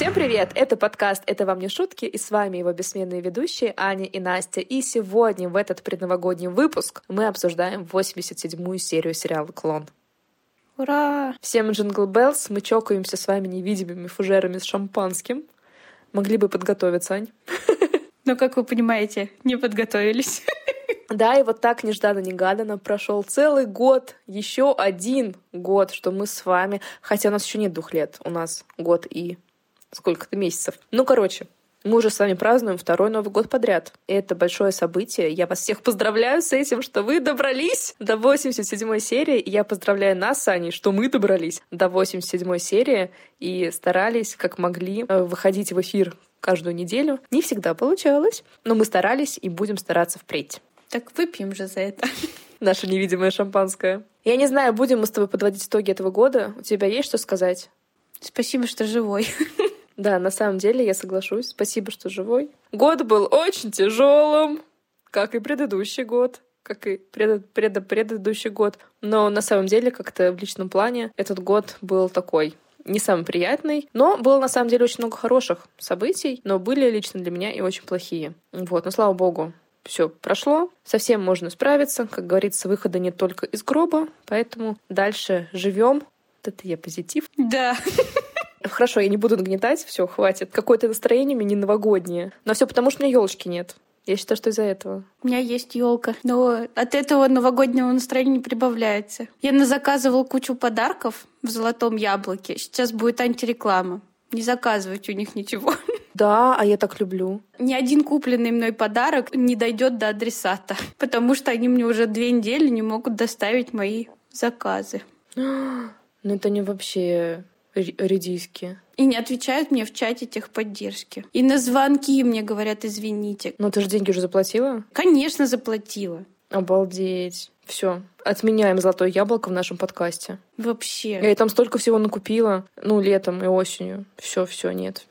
Всем привет! Это подкаст «Это вам не шутки» и с вами его бессменные ведущие Аня и Настя. И сегодня в этот предновогодний выпуск мы обсуждаем 87-ю серию сериала «Клон». Ура! Всем джингл беллс, мы чокаемся с вами невидимыми фужерами с шампанским. Могли бы подготовиться, Ань. Но, как вы понимаете, не подготовились. Да, и вот так нежданно-негаданно прошел целый год, еще один год, что мы с вами, хотя у нас еще нет двух лет, у нас год и сколько-то месяцев. Ну, короче, мы уже с вами празднуем второй Новый год подряд. И это большое событие. Я вас всех поздравляю с этим, что вы добрались до 87 серии. Я поздравляю нас с Аней, что мы добрались до 87 серии и старались, как могли, э, выходить в эфир каждую неделю. Не всегда получалось, но мы старались и будем стараться впредь. Так выпьем же за это. Наше невидимое шампанское. Я не знаю, будем мы с тобой подводить итоги этого года. У тебя есть что сказать? Спасибо, что живой. Да, на самом деле я соглашусь. Спасибо, что живой. Год был очень тяжелым, как и предыдущий год как и пред, пред, предыдущий год. Но на самом деле, как-то в личном плане, этот год был такой не самый приятный, но было на самом деле очень много хороших событий, но были лично для меня и очень плохие. Вот, но слава богу, все прошло, совсем можно справиться. Как говорится, выхода нет только из гроба, поэтому дальше живем. Вот это я позитив. Да. Хорошо, я не буду нагнетать, все, хватит. Какое-то настроение меня не новогоднее. Но все потому, что у меня елочки нет. Я считаю, что из-за этого. У меня есть елка, но от этого новогоднего настроения не прибавляется. Я назаказывал кучу подарков в золотом яблоке. Сейчас будет антиреклама. Не заказывайте у них ничего. Да, а я так люблю. Ни один купленный мной подарок не дойдет до адресата, потому что они мне уже две недели не могут доставить мои заказы. Ну это не вообще редиски. И не отвечают мне в чате техподдержки. И на звонки мне говорят, извините. Но ты же деньги уже заплатила? Конечно, заплатила. Обалдеть. Все, отменяем золотое яблоко в нашем подкасте. Вообще. Я там столько всего накупила, ну, летом и осенью. Все, все, нет.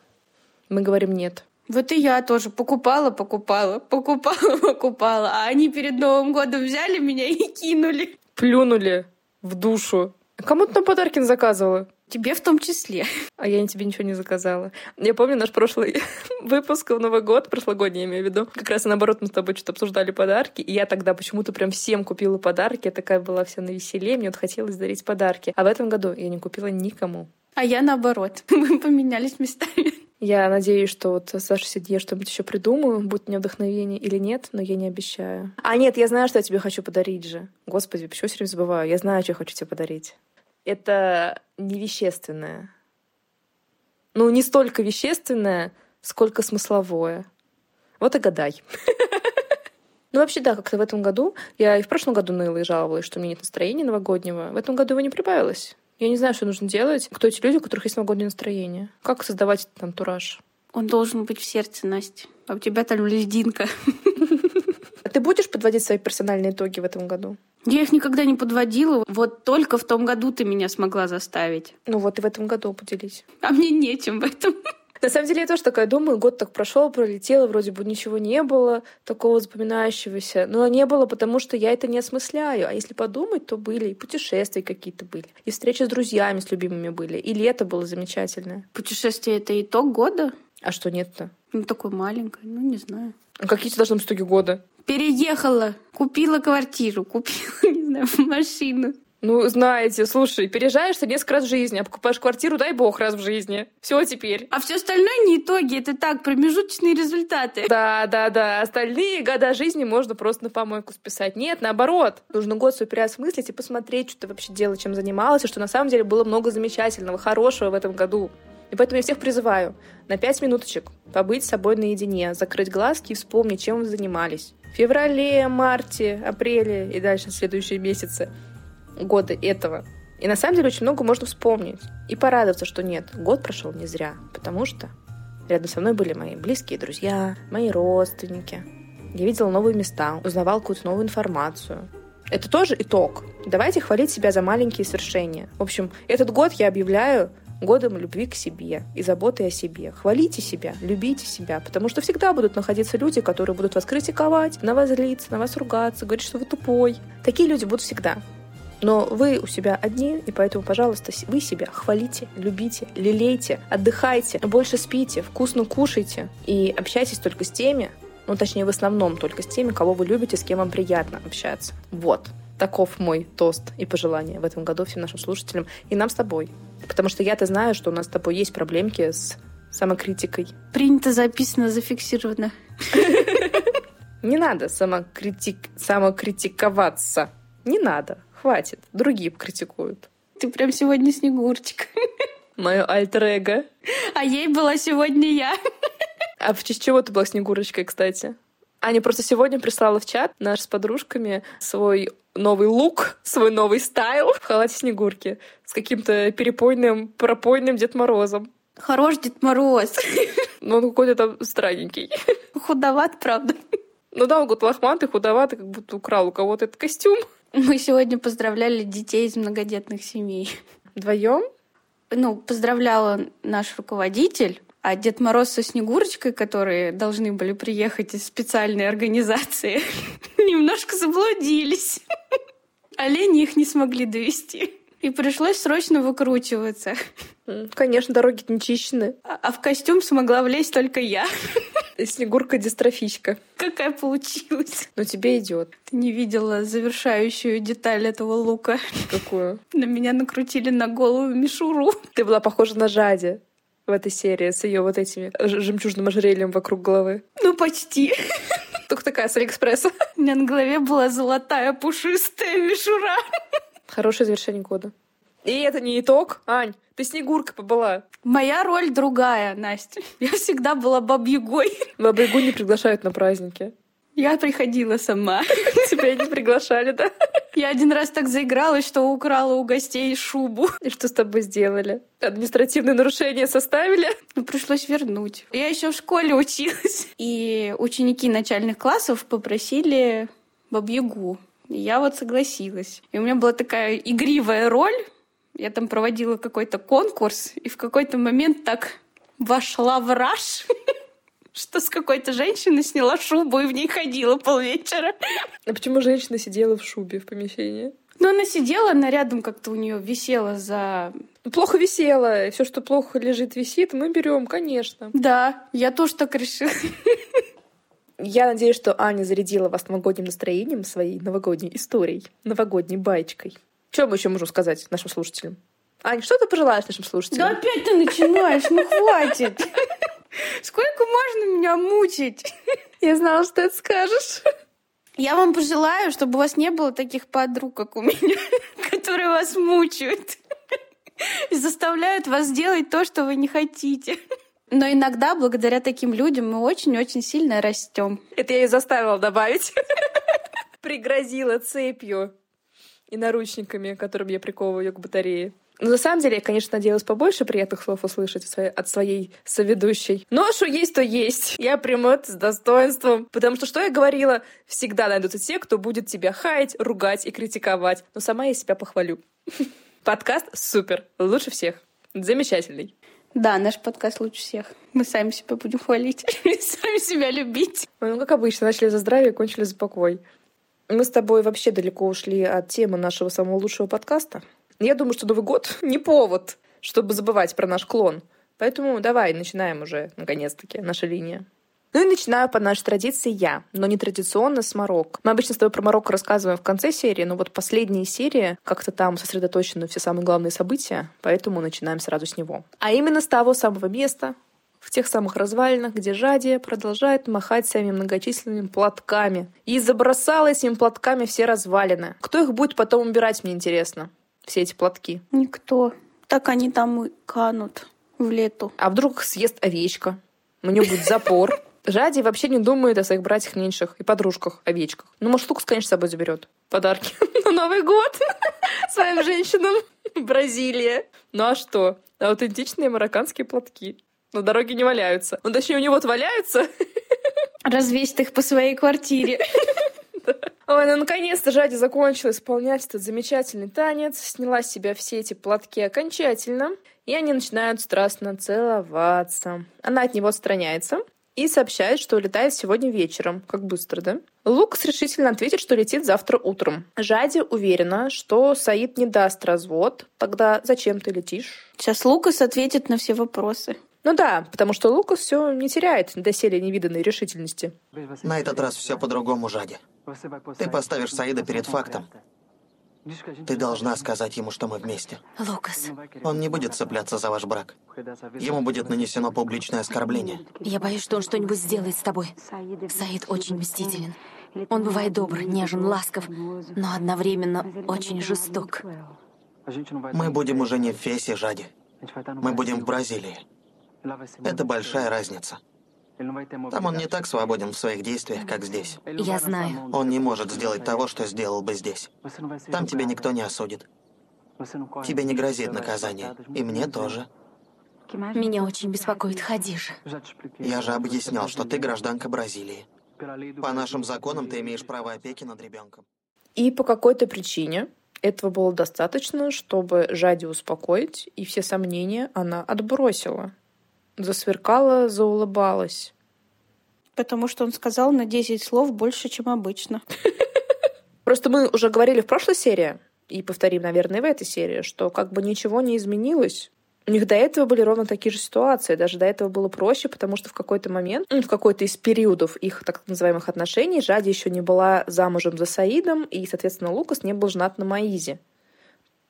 Мы говорим нет. Вот и я тоже покупала, покупала, покупала, покупала. А они перед Новым годом взяли меня и кинули. Плюнули в душу. Кому ты там подарки заказывала? Тебе в том числе. А я тебе ничего не заказала. Я помню наш прошлый выпуск в Новый год, прошлогодний, я имею в виду. Как раз наоборот мы с тобой что-то обсуждали подарки, и я тогда почему-то прям всем купила подарки. Я такая была вся на веселе, мне вот хотелось дарить подарки. А в этом году я не купила никому. А я наоборот. Мы поменялись местами. Я надеюсь, что вот с Сашей Сидье что-нибудь еще придумаю, будет мне вдохновение или нет, но я не обещаю. А нет, я знаю, что я тебе хочу подарить же. Господи, почему я все время забываю? Я знаю, что я хочу тебе подарить. Это невещественное. Ну, не столько вещественное, сколько смысловое. Вот и гадай. Ну, вообще, да, как-то в этом году, я и в прошлом году ныла и жаловалась, что у меня нет настроения новогоднего. В этом году его не прибавилось. Я не знаю, что нужно делать. Кто эти люди, у которых есть новогоднее настроение? Как создавать этот антураж? Он должен быть в сердце, Настя. А у тебя там льдинка. А ты будешь подводить свои персональные итоги в этом году? Я их никогда не подводила. Вот только в том году ты меня смогла заставить. Ну вот и в этом году поделись. А мне нечем в этом. На самом деле я тоже такая думаю, год так прошел, пролетело, вроде бы ничего не было такого запоминающегося. Но не было, потому что я это не осмысляю. А если подумать, то были и путешествия какие-то были, и встречи с друзьями, с любимыми были, и лето было замечательное. Путешествие — это итог года? А что нет-то? Ну, такой маленькое, ну, не знаю. А какие должны быть итоги года? Переехала, купила квартиру, купила, не знаю, машину. Ну, знаете, слушай, переезжаешь ты несколько раз в жизни, а покупаешь квартиру, дай бог, раз в жизни. Все теперь. А все остальное не итоги, это так, промежуточные результаты. Да, да, да. Остальные года жизни можно просто на помойку списать. Нет, наоборот. Нужно год свой переосмыслить и посмотреть, что ты вообще делала, чем занималась, и что на самом деле было много замечательного, хорошего в этом году. И поэтому я всех призываю на пять минуточек побыть с собой наедине, закрыть глазки и вспомнить, чем вы занимались. Феврале, марте, апреле и дальше следующие месяцы года этого. И на самом деле очень много можно вспомнить. И порадоваться, что нет, год прошел не зря, потому что рядом со мной были мои близкие друзья, мои родственники. Я видела новые места, узнавал какую-то новую информацию. Это тоже итог. Давайте хвалить себя за маленькие свершения. В общем, этот год я объявляю годом любви к себе и заботы о себе. Хвалите себя, любите себя, потому что всегда будут находиться люди, которые будут вас критиковать, на вас злиться, на вас ругаться, говорить, что вы тупой. Такие люди будут всегда. Но вы у себя одни, и поэтому, пожалуйста, вы себя хвалите, любите, лелейте, отдыхайте, больше спите, вкусно кушайте и общайтесь только с теми, ну, точнее, в основном только с теми, кого вы любите, с кем вам приятно общаться. Вот. Таков мой тост и пожелание в этом году всем нашим слушателям и нам с тобой. Потому что я-то знаю, что у нас с тобой есть проблемки с самокритикой. Принято, записано, зафиксировано. Не надо самокритик... самокритиковаться. Не надо. Хватит. Другие критикуют. Ты прям сегодня Снегурочка. Мое альтер-эго. А ей была сегодня я. А в честь чего ты была Снегурочкой, кстати? Аня просто сегодня прислала в чат наш с подружками свой новый лук, свой новый стайл в халате Снегурки с каким-то перепойным, пропойным Дед Морозом. Хорош Дед Мороз. Но он какой-то там странненький. Худоват, правда. Ну да, он год лохматый, худоватый, как будто украл у кого-то этот костюм. Мы сегодня поздравляли детей из многодетных семей. Вдвоем? Ну, поздравляла наш руководитель, а Дед Мороз со Снегурочкой, которые должны были приехать из специальной организации, немножко заблудились. Олени их не смогли довести. И пришлось срочно выкручиваться. Конечно, дороги не чищены. А, а в костюм смогла влезть только я. Снегурка-дистрофичка. Какая получилась. Но тебе идет. Ты не видела завершающую деталь этого лука. Какую? На меня накрутили на голову мишуру. Ты была похожа на Жаде в этой серии с ее вот этими жемчужным ожерельем вокруг головы. Ну, почти. Только такая с Алиэкспресса. У меня на голове была золотая пушистая мишура. Хорошее завершение года. И это не итог, Ань. Ты Снегурка побыла. Моя роль другая, Настя. Я всегда была бабьягой. Бабьягу не приглашают на праздники. Я приходила сама. Тебя не приглашали, да? Я один раз так заигралась, что украла у гостей шубу. И что с тобой сделали? Административное нарушение составили? Ну, пришлось вернуть. Я еще в школе училась. И ученики начальных классов попросили бабьягу. Я вот согласилась. И у меня была такая игривая роль. Я там проводила какой-то конкурс, и в какой-то момент так вошла в раж, что с какой-то женщиной сняла шубу и в ней ходила полвечера. А почему женщина сидела в шубе в помещении? Ну, она сидела, она рядом как-то у нее висела за... Плохо висела. Все, что плохо лежит, висит, мы берем, конечно. Да, я тоже так решила. Я надеюсь, что Аня зарядила вас новогодним настроением своей новогодней историей, новогодней баечкой. Что мы еще можем сказать нашим слушателям? Аня, что ты пожелаешь нашим слушателям? Да опять ты начинаешь, ну хватит. Сколько можно меня мучить? Я знала, что ты скажешь. Я вам пожелаю, чтобы у вас не было таких подруг, как у меня, которые вас мучают и заставляют вас делать то, что вы не хотите. Но иногда, благодаря таким людям, мы очень-очень сильно растем. Это я и заставила добавить. Пригрозила цепью и наручниками, которыми я приковываю к батарее. Но на самом деле я, конечно, надеялась побольше приятных слов услышать от своей соведущей. Но что есть, то есть. Я приму это с достоинством. Потому что, что я говорила, всегда найдутся те, кто будет тебя хаять, ругать и критиковать. Но сама я себя похвалю. Подкаст супер. Лучше всех. Замечательный. Да, наш подкаст лучше всех. Мы сами себя будем хвалить. сами себя любить. Ну, как обычно, начали за здравие, кончили за покой. Мы с тобой вообще далеко ушли от темы нашего самого лучшего подкаста. Я думаю, что Новый год не повод, чтобы забывать про наш клон. Поэтому давай, начинаем уже, наконец-таки, наша линия. Ну и начинаю по нашей традиции я, но не традиционно с Марокко. Мы обычно с тобой про Марокко рассказываем в конце серии, но вот последняя серия, как-то там сосредоточены все самые главные события, поэтому начинаем сразу с него. А именно с того самого места, в тех самых развалинах, где Жадия продолжает махать своими многочисленными платками. И забросала этими платками все развалины. Кто их будет потом убирать, мне интересно, все эти платки? Никто. Так они там и канут в лету. А вдруг их съест овечка? У нее будет запор. Жади вообще не думает о своих братьях меньших и подружках, овечках. Ну, может, Лукас, конечно, с собой заберет. Подарки на Новый год своим женщинам. Бразилия. Ну а что? Аутентичные марокканские платки. На дороге не валяются. Ну, точнее, у него вот валяются. Развесит их по своей квартире. Ой, ну наконец-то Жади закончила исполнять этот замечательный танец, сняла с себя все эти платки окончательно, и они начинают страстно целоваться. Она от него отстраняется, и сообщает, что летает сегодня вечером. Как быстро, да? Лукас решительно ответит, что летит завтра утром. Жади уверена, что Саид не даст развод. Тогда зачем ты летишь? Сейчас Лукас ответит на все вопросы. Ну да, потому что Лукас все не теряет доселе невиданной решительности. На этот раз все по-другому, Жади. Ты поставишь Саида перед фактом. Ты должна сказать ему, что мы вместе. Лукас, Он не будет цепляться за ваш брак. Ему будет нанесено публичное оскорбление. я боюсь, что он что-нибудь сделает с тобой. Саид очень мстителен. Он бывает добр, нежен, ласков, но одновременно очень жесток. Мы будем уже не в Фесе, Жади. Мы будем в Бразилии. Это большая разница. Там он не так свободен в своих действиях, как здесь. Я знаю. Он не может сделать того, что сделал бы здесь. Там тебя никто не осудит. Тебе не грозит наказание. И мне тоже. Меня очень беспокоит Хадижа. Я же объяснял, что ты гражданка Бразилии. По нашим законам ты имеешь право опеки над ребенком. И по какой-то причине этого было достаточно, чтобы Жади успокоить, и все сомнения она отбросила. Засверкала, заулыбалась. Потому что он сказал на 10 слов больше, чем обычно. Просто мы уже говорили в прошлой серии, и повторим, наверное, в этой серии, что как бы ничего не изменилось. У них до этого были ровно такие же ситуации. Даже до этого было проще, потому что в какой-то момент, ну, в какой-то из периодов их так называемых отношений, Жади еще не была замужем за Саидом, и, соответственно, Лукас не был женат на Маизе.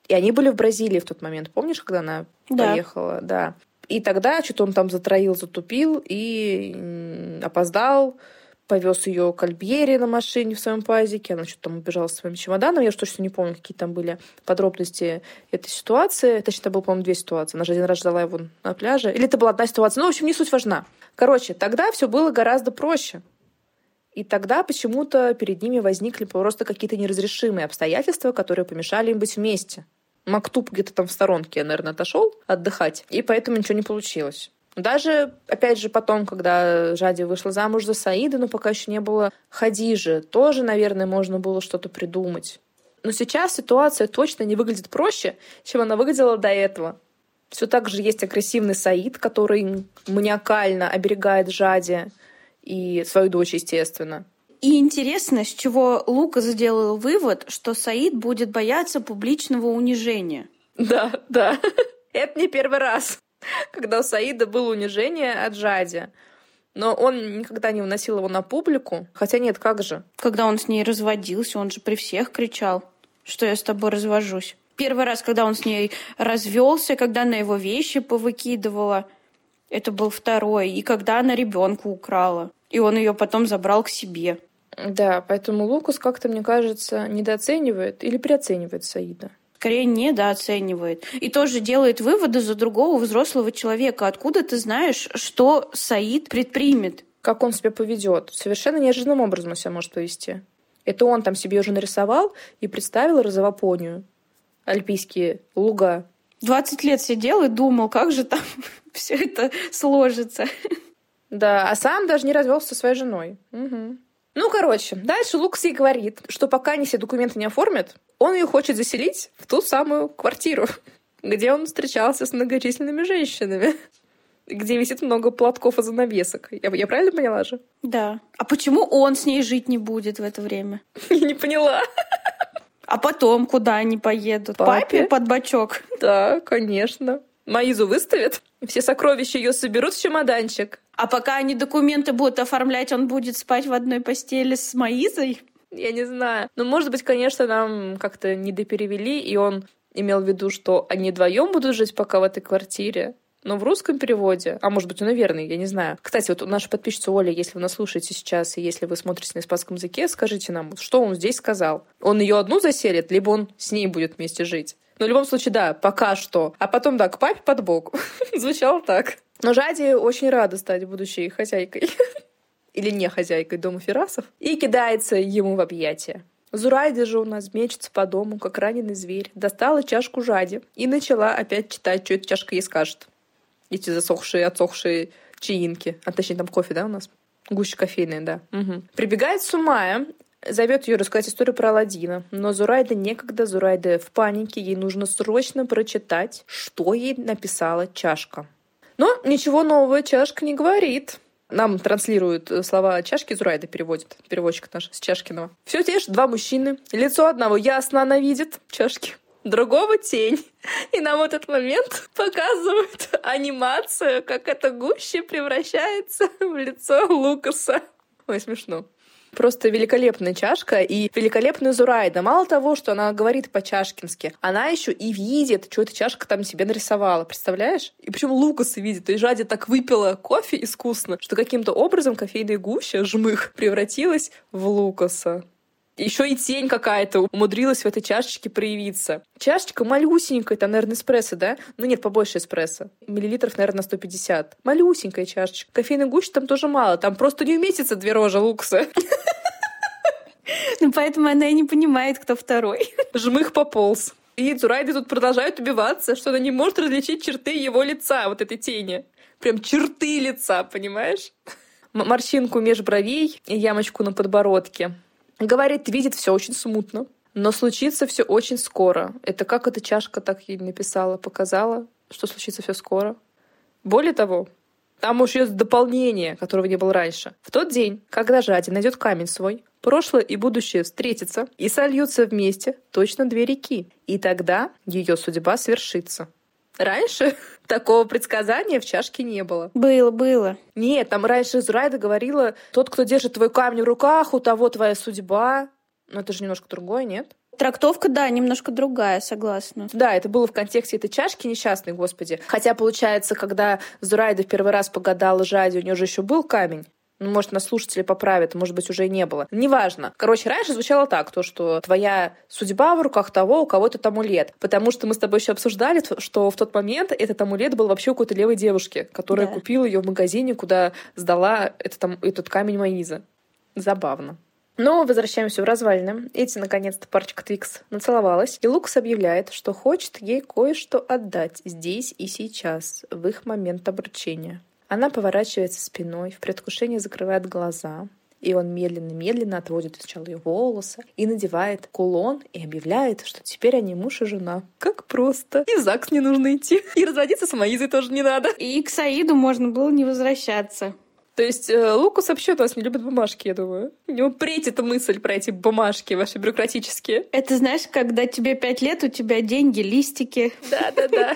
И они были в Бразилии в тот момент. Помнишь, когда она Да. поехала? Да. И тогда что-то он там затроил, затупил и опоздал, повез ее к Альбьере на машине в своем пазике, она что-то там убежала со своим чемоданом, я уж точно не помню, какие там были подробности этой ситуации. Точнее, это было, по-моему, две ситуации. Она же один раз ждала его на пляже. Или это была одна ситуация. Ну, в общем, не суть важна. Короче, тогда все было гораздо проще. И тогда почему-то перед ними возникли просто какие-то неразрешимые обстоятельства, которые помешали им быть вместе. Мактуб где-то там в сторонке, наверное, отошел отдыхать, и поэтому ничего не получилось. Даже, опять же, потом, когда Жади вышла замуж за Саида, но пока еще не было Хадижи, тоже, наверное, можно было что-то придумать. Но сейчас ситуация точно не выглядит проще, чем она выглядела до этого. Все так же есть агрессивный Саид, который маниакально оберегает Жади и свою дочь, естественно. И интересно, с чего Лука сделал вывод, что Саид будет бояться публичного унижения. Да, да. Это не первый раз, когда у Саида было унижение от Жади. Но он никогда не выносил его на публику. Хотя нет, как же. Когда он с ней разводился, он же при всех кричал, что я с тобой развожусь. Первый раз, когда он с ней развелся, когда она его вещи повыкидывала, это был второй. И когда она ребенка украла. И он ее потом забрал к себе. Да, поэтому Лукас как-то, мне кажется, недооценивает или переоценивает Саида. Скорее недооценивает. И тоже делает выводы за другого взрослого человека. Откуда ты знаешь, что Саид предпримет? Как он себя поведет? Совершенно неожиданным образом он себя может повести. Это он там себе уже нарисовал и представил розовопонию. Альпийские луга. 20 лет сидел и думал, как же там все это сложится. Да, а сам даже не развелся со своей женой. Мгм. Ну, короче, дальше Лукас ей говорит, что пока они все документы не оформят, он ее хочет заселить в ту самую квартиру, где он встречался с многочисленными женщинами, где висит много платков и занавесок. Я, я правильно поняла же? Да. А почему он с ней жить не будет в это время? Я не поняла. А потом куда они поедут? Папе? Папе под бочок. Да, конечно. Маизу выставят, все сокровища ее соберут в чемоданчик. А пока они документы будут оформлять, он будет спать в одной постели с Маизой? Я не знаю. Но, может быть, конечно, нам как-то недоперевели, и он имел в виду, что они вдвоем будут жить пока в этой квартире. Но в русском переводе, а может быть, он и верный, я не знаю. Кстати, вот наша подписчица Оля, если вы нас слушаете сейчас, и если вы смотрите на испанском языке, скажите нам, что он здесь сказал. Он ее одну заселит, либо он с ней будет вместе жить. Но в любом случае, да, пока что. А потом, да, к папе под бок. Звучало так. Но Жади очень рада стать будущей хозяйкой. Или не хозяйкой дома Ферасов. И кидается ему в объятия. Зурайда же у нас мечется по дому, как раненый зверь. Достала чашку Жади и начала опять читать, что эта чашка ей скажет. Эти засохшие, отсохшие чаинки. А точнее, там кофе, да, у нас? Гуще кофейная, да. Мгм. Прибегает Сумая, зовет ее рассказать историю про Аладдина. Но Зурайда некогда, Зурайда в панике, ей нужно срочно прочитать, что ей написала чашка. Но ничего нового чашка не говорит. Нам транслируют э, слова чашки Зурайда, переводит переводчик наш с Чашкиного. Все те же два мужчины. Лицо одного ясно она видит, чашки другого тень. И нам в этот момент показывают анимацию, как эта гуща превращается в лицо Лукаса. Ой, смешно. Просто великолепная чашка и великолепная Зурайда. Мало того, что она говорит по-чашкински, она еще и видит, что эта чашка там себе нарисовала. Представляешь? И причем Лукас видит. И Жади так выпила кофе искусно, что каким-то образом кофейная гуща, жмых, превратилась в Лукаса. Еще и тень какая-то умудрилась в этой чашечке проявиться. Чашечка малюсенькая, там, наверное, эспрессо, да? Ну нет, побольше эспрессо. Миллилитров, наверное, 150. Малюсенькая чашечка. Кофейной гущи там тоже мало. Там просто не уместится две рожи лукса. Ну, поэтому она и не понимает, кто второй. Жмых пополз. И Цурайды тут продолжают убиваться, что она не может различить черты его лица, вот этой тени. Прям черты лица, понимаешь? Морщинку меж бровей и ямочку на подбородке. Говорит, видит все очень смутно. Но случится все очень скоро. Это как эта чашка так ей написала, показала, что случится все скоро. Более того, там уж есть дополнение, которого не было раньше. В тот день, когда Жади найдет камень свой, прошлое и будущее встретятся и сольются вместе точно две реки. И тогда ее судьба свершится. Раньше такого предсказания в чашке не было. Было, было. Нет, там раньше Зурайда говорила, тот, кто держит твой камень в руках, у того твоя судьба. Но это же немножко другое, нет? Трактовка, да, немножко другая, согласна. Да, это было в контексте этой чашки несчастной, господи. Хотя, получается, когда Зурайда в первый раз погадала Жади, у нее же еще был камень. Ну, может, нас слушатели поправят, может быть, уже и не было. Неважно. Короче, раньше звучало так, то, что твоя судьба в руках того, у кого этот амулет. Потому что мы с тобой еще обсуждали, что в тот момент этот амулет был вообще у какой-то левой девушки, которая да. купила ее в магазине, куда сдала этот, этот камень Маиза. Забавно. Но возвращаемся в развалины. Эти, наконец-то, парочка Твикс нацеловалась, и Лукас объявляет, что хочет ей кое-что отдать здесь и сейчас, в их момент обручения. Она поворачивается спиной, в предвкушении закрывает глаза, и он медленно-медленно отводит сначала ее волосы и надевает кулон и объявляет, что теперь они муж и жена. Как просто. И в ЗАГС не нужно идти. И разводиться с Маизой тоже не надо. И к Саиду можно было не возвращаться. То есть э, Лукас вообще у нас не любит бумажки, я думаю. У него претит мысль про эти бумажки ваши бюрократические. Это знаешь, когда тебе пять лет, у тебя деньги, листики. Да-да-да.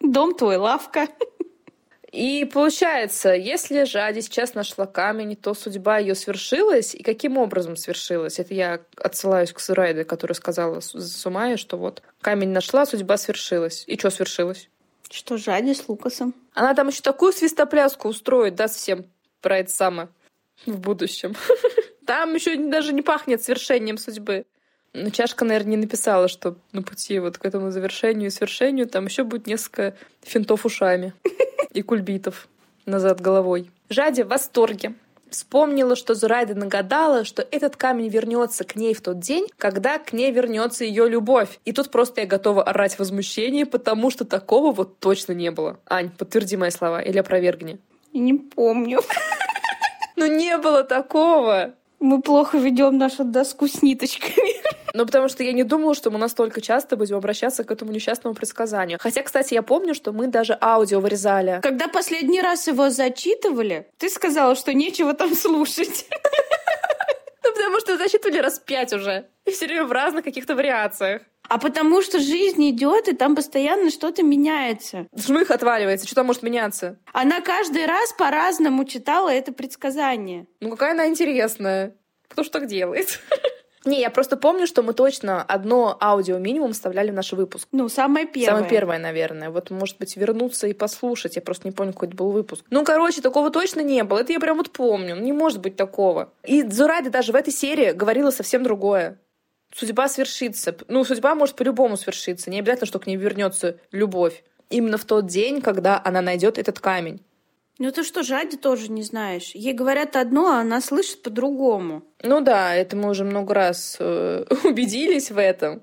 Дом твой, лавка. И получается, если Жади сейчас нашла камень, то судьба ее свершилась. И каким образом свершилась? Это я отсылаюсь к Сурайде, которая сказала Сумае, что вот камень нашла, судьба свершилась. И что свершилось? Что Жади с Лукасом. Она там еще такую свистопляску устроит, даст всем про это самое в будущем. Там еще даже не пахнет свершением судьбы. Но чашка, наверное, не написала, что на пути вот к этому завершению и свершению там еще будет несколько финтов ушами и кульбитов назад головой. Жади в восторге. Вспомнила, что Зурайда нагадала, что этот камень вернется к ней в тот день, когда к ней вернется ее любовь. И тут просто я готова орать возмущение, потому что такого вот точно не было. Ань, подтверди мои слова или опровергни. Не помню. Ну не было такого. Мы плохо ведем нашу доску с ниточками. Ну, потому что я не думала, что мы настолько часто будем обращаться к этому несчастному предсказанию. Хотя, кстати, я помню, что мы даже аудио вырезали. Когда последний раз его зачитывали, ты сказала, что нечего там слушать. Ну, потому что зачитывали раз пять уже. И все время в разных каких-то вариациях. А потому что жизнь идет, и там постоянно что-то меняется. Жмых отваливается, что там может меняться? Она каждый раз по-разному читала это предсказание. Ну, какая она интересная. Кто ж так делает? Не, я просто помню, что мы точно одно аудио минимум вставляли в наш выпуск. Ну, самое первое. Самое первое, наверное. Вот, может быть, вернуться и послушать. Я просто не помню, какой это был выпуск. Ну, короче, такого точно не было. Это я прям вот помню. Не может быть такого. И Зурайда даже в этой серии говорила совсем другое. Судьба свершится. Ну, судьба может по-любому свершиться. Не обязательно, что к ней вернется любовь. Именно в тот день, когда она найдет этот камень. Ну ты что, Жади тоже не знаешь. Ей говорят одно, а она слышит по-другому. Ну да, это мы уже много раз э, убедились в этом.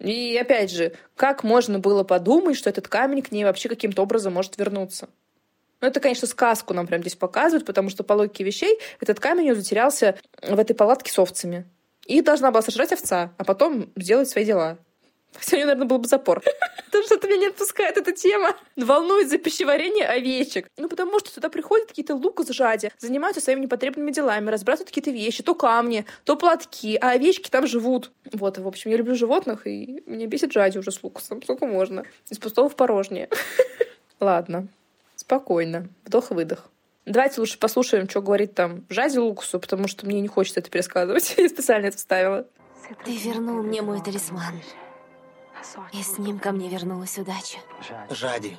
И опять же, как можно было подумать, что этот камень к ней вообще каким-то образом может вернуться? Ну, это, конечно, сказку нам прям здесь показывают, потому что по логике вещей этот камень затерялся в этой палатке с овцами. И должна была сожрать овца, а потом сделать свои дела. Нее, наверное, был бы запор. Потому что меня не отпускает эта тема. Волнует за пищеварение овечек. Ну, потому что сюда приходят какие-то лукас жади, занимаются своими непотребными делами, разбрасывают какие-то вещи, то камни, то платки, а овечки там живут. Вот, в общем, я люблю животных, и меня бесит жади уже с лукасом. Сколько можно? Из пустого в порожнее. Ладно, спокойно. Вдох-выдох. Давайте лучше послушаем, что говорит там Жади Лукасу, потому что мне не хочется это пересказывать. Я специально это вставила. Ты вернул мне мой талисман. И с ним ко мне вернулась удача. Жади.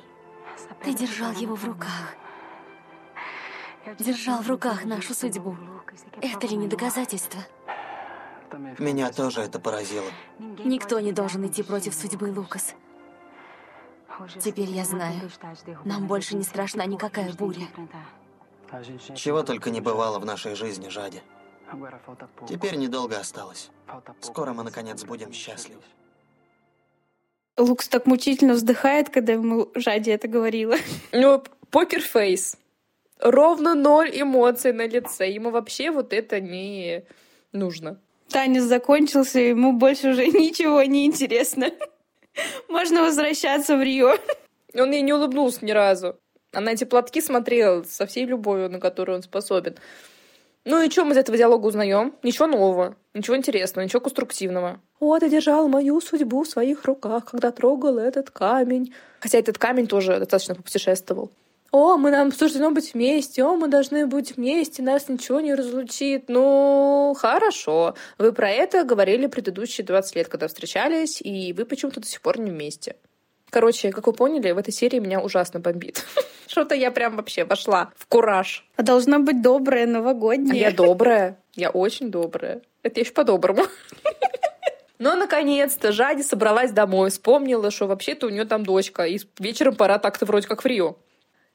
Ты держал его в руках. Держал в руках нашу судьбу. Это ли не доказательство? Меня тоже это поразило. Никто не должен идти против судьбы, Лукас. Теперь я знаю. Нам больше не страшна никакая буря. Чего только не бывало в нашей жизни, Жади. Теперь недолго осталось. Скоро мы, наконец, будем счастливы. Лукс так мучительно вздыхает, когда ему Жади это говорила. Ну, покерфейс. Ровно ноль эмоций на лице. Ему вообще вот это не нужно. Танец закончился, ему больше уже ничего не интересно. Можно возвращаться в Рио. Он ей не улыбнулся ни разу. А на эти платки смотрел со всей любовью, на которую он способен. Ну и что мы из этого диалога узнаем? Ничего нового, ничего интересного, ничего конструктивного. Вот, я держал мою судьбу в своих руках, когда трогал этот камень. Хотя этот камень тоже достаточно попутешествовал. О, мы нам суждено быть вместе, о, мы должны быть вместе, нас ничего не разлучит. Ну, хорошо. Вы про это говорили предыдущие 20 лет, когда встречались, и вы почему-то до сих пор не вместе. Короче, как вы поняли, в этой серии меня ужасно бомбит. Что-то я прям вообще вошла в кураж. А должна быть добрая, новогодняя. А я добрая. Я очень добрая. Это еще по-доброму. Но, наконец-то, Жади собралась домой, вспомнила, что вообще-то у нее там дочка, и вечером пора так-то вроде как в Рио.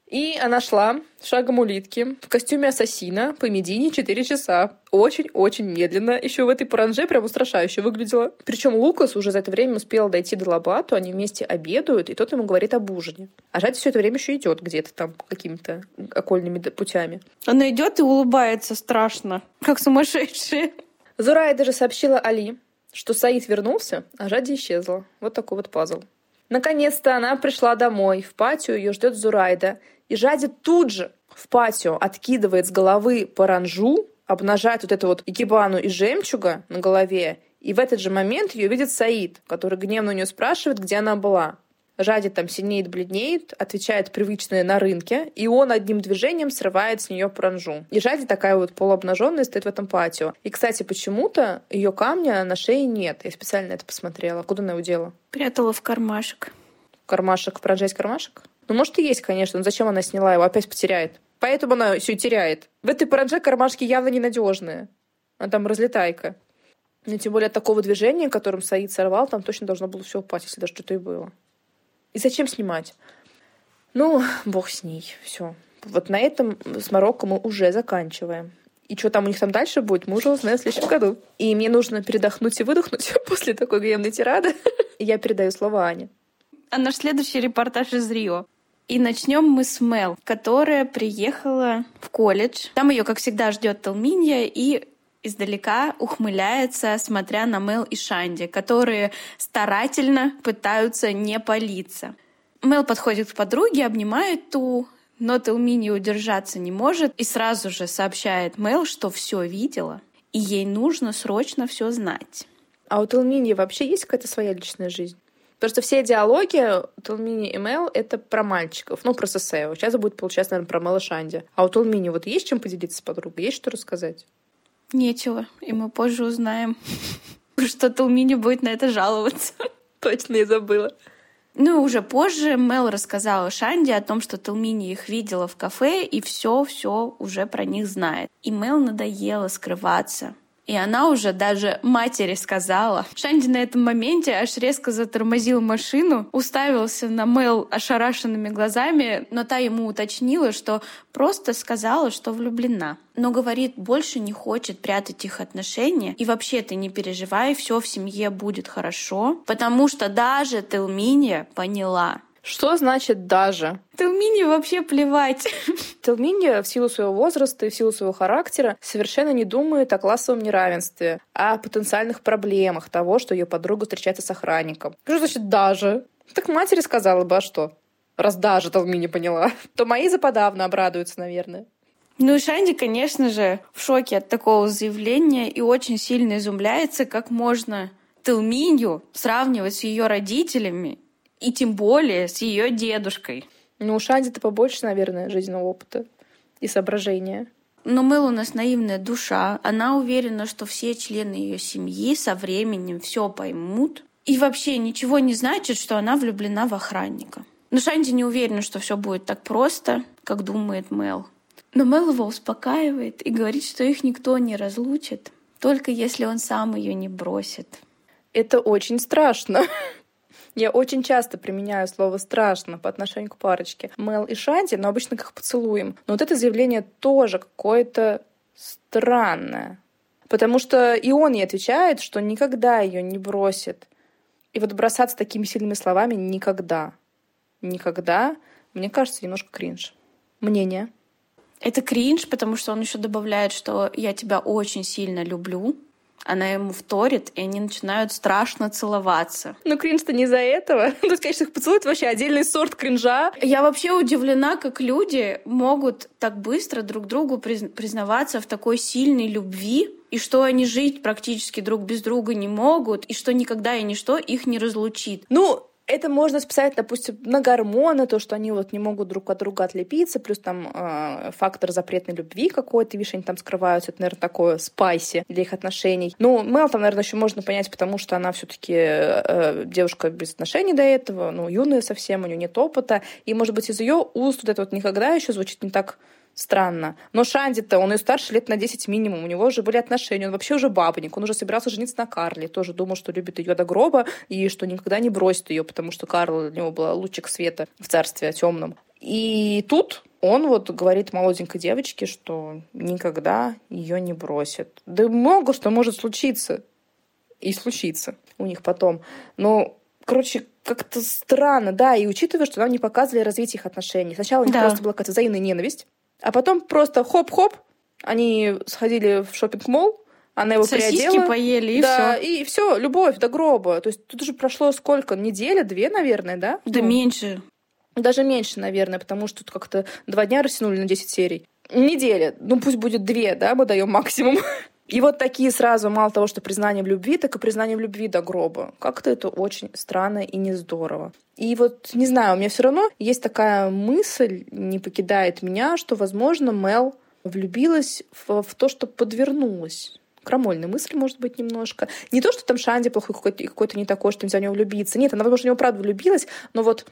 И она шла шагом улитки в костюме ассасина по Медине 4 часа. Очень-очень медленно. Еще в этой паранже прям устрашающе выглядела. Причем Лукас уже за это время успел дойти до Лабату, они вместе обедают, и тот ему говорит об ужине. А Жади все это время еще идет где-то там какими-то окольными путями. Она идет и улыбается страшно, как сумасшедшая. Зурая даже сообщила Али, что Саид вернулся, а Жади исчезла. Вот такой вот пазл. Наконец-то она пришла домой. В патио ее ждет Зурайда — и Жади тут же в патио откидывает с головы паранжу, обнажает вот эту вот икебану из жемчуга на голове, и в этот же момент ее видит Саид, который гневно у нее спрашивает, где она была. Жади там синеет, бледнеет, отвечает привычное на рынке, и он одним движением срывает с нее паранжу. И Жади такая вот полуобнаженная стоит в этом патио. И, кстати, почему-то ее камня на шее нет. Я специально это посмотрела. Куда она его дела? Прятала в кармашек. Кармашек, в кармашек? Ну, может, и есть, конечно, но зачем она сняла его? Опять потеряет. Поэтому она все теряет. В этой паранже кармашки явно ненадежные. Она там разлетайка. Но тем более от такого движения, которым Саид сорвал, там точно должно было все упасть, если даже что-то и было. И зачем снимать? Ну, бог с ней. Все. Вот на этом с Марокко мы уже заканчиваем. И что там у них там дальше будет, мы уже узнаем в следующем году. И мне нужно передохнуть и выдохнуть после такой гневной тирады. Я передаю слово Ане. А наш следующий репортаж из Рио. И начнем мы с Мел, которая приехала в колледж. Там ее, как всегда, ждет Талминья и издалека ухмыляется, смотря на Мел и Шанди, которые старательно пытаются не палиться. Мел подходит к подруге, обнимает ту, но Телмини удержаться не может и сразу же сообщает Мел, что все видела, и ей нужно срочно все знать. А у Телмини вообще есть какая-то своя личная жизнь? Потому что все диалоги Толмини и Мел — это про мальчиков, ну, про Сесео. Сейчас будет получаться, наверное, про Мела Шанди. А у Толмини вот есть чем поделиться с подругой? Есть что рассказать? Нечего. И мы позже узнаем, что Толмини будет на это жаловаться. Точно, я забыла. Ну и уже позже Мел рассказала Шанди о том, что Телмини их видела в кафе и все-все уже про них знает. И Мел надоело скрываться. И она уже даже матери сказала. Шанди на этом моменте аж резко затормозил машину, уставился на Мэл ошарашенными глазами, но та ему уточнила, что просто сказала, что влюблена. Но говорит, больше не хочет прятать их отношения. И вообще ты не переживай, все в семье будет хорошо. Потому что даже Телминия поняла, Что значит «даже»? Телмине вообще плевать. Телмине в силу своего возраста и в силу своего характера совершенно не думает о классовом неравенстве, а о потенциальных проблемах того, что ее подруга встречается с охранником. Что значит «даже»? Так матери сказала бы, а что? Раз даже Талми поняла, то мои заподавно обрадуются, наверное. Ну и Шанди, конечно же, в шоке от такого заявления и очень сильно изумляется, как можно Телминью сравнивать с ее родителями и тем более с ее дедушкой. Ну, у Шанди-то побольше, наверное, жизненного опыта и соображения. Но Мэл у нас наивная душа. Она уверена, что все члены ее семьи со временем все поймут. И вообще ничего не значит, что она влюблена в охранника. Но Шанди не уверена, что все будет так просто, как думает Мэл. Но Мэл его успокаивает и говорит, что их никто не разлучит, только если он сам ее не бросит. Это очень страшно. Я очень часто применяю слово «страшно» по отношению к парочке Мел и Шанти, но обычно как поцелуем. Но вот это заявление тоже какое-то странное. Потому что и он ей отвечает, что никогда ее не бросит. И вот бросаться такими сильными словами никогда. Никогда, мне кажется, немножко кринж. Мнение? Это кринж, потому что он еще добавляет, что я тебя очень сильно люблю. Она ему вторит, и они начинают страшно целоваться. Ну, кринж-то не из-за этого. Тут, конечно, их поцелует вообще отдельный сорт кринжа. Я вообще удивлена, как люди могут так быстро друг другу признаваться в такой сильной любви, и что они жить практически друг без друга не могут, и что никогда и ничто их не разлучит. Ну, это можно списать, допустим, на гормоны, то, что они вот не могут друг от друга отлепиться, плюс там э, фактор запретной любви какой-то, видишь, они там скрываются, это, наверное, такое спайси для их отношений. Ну, Мел там, наверное, еще можно понять, потому что она все-таки э, девушка без отношений до этого, ну, юная совсем, у нее нет опыта, и, может быть, из ее уст вот это вот никогда еще звучит не так Странно. Но Шанди-то, он ее старше лет на 10 минимум, у него уже были отношения, он вообще уже бабник, он уже собирался жениться на Карле, тоже думал, что любит ее до гроба и что никогда не бросит ее, потому что Карл для него был лучик света в царстве темном. И тут он вот говорит молоденькой девочке, что никогда ее не бросит. Да много что может случиться. И случится у них потом. Но, короче, как-то странно, да, и учитывая, что нам не показывали развитие их отношений. Сначала у них да. просто была какая-то взаимная ненависть, а потом просто хоп-хоп, они сходили в шопинг мол она его Сосиски приодела. поели, и да, все. и все, любовь до гроба. То есть тут уже прошло сколько? Неделя, две, наверное, да? Да ну, меньше. Даже меньше, наверное, потому что тут как-то два дня растянули на 10 серий. Неделя, ну пусть будет две, да, мы даем максимум. И вот такие сразу, мало того, что признание в любви, так и признание в любви до гроба. Как-то это очень странно и не здорово. И вот, не знаю, у меня все равно есть такая мысль, не покидает меня, что, возможно, Мел влюбилась в, в то, что подвернулась крамольная мысль, может быть, немножко. Не то, что там Шанди плохой какой-то, какой-то не такой, что нельзя в него влюбиться. Нет, она, возможно, в него правда влюбилась, но вот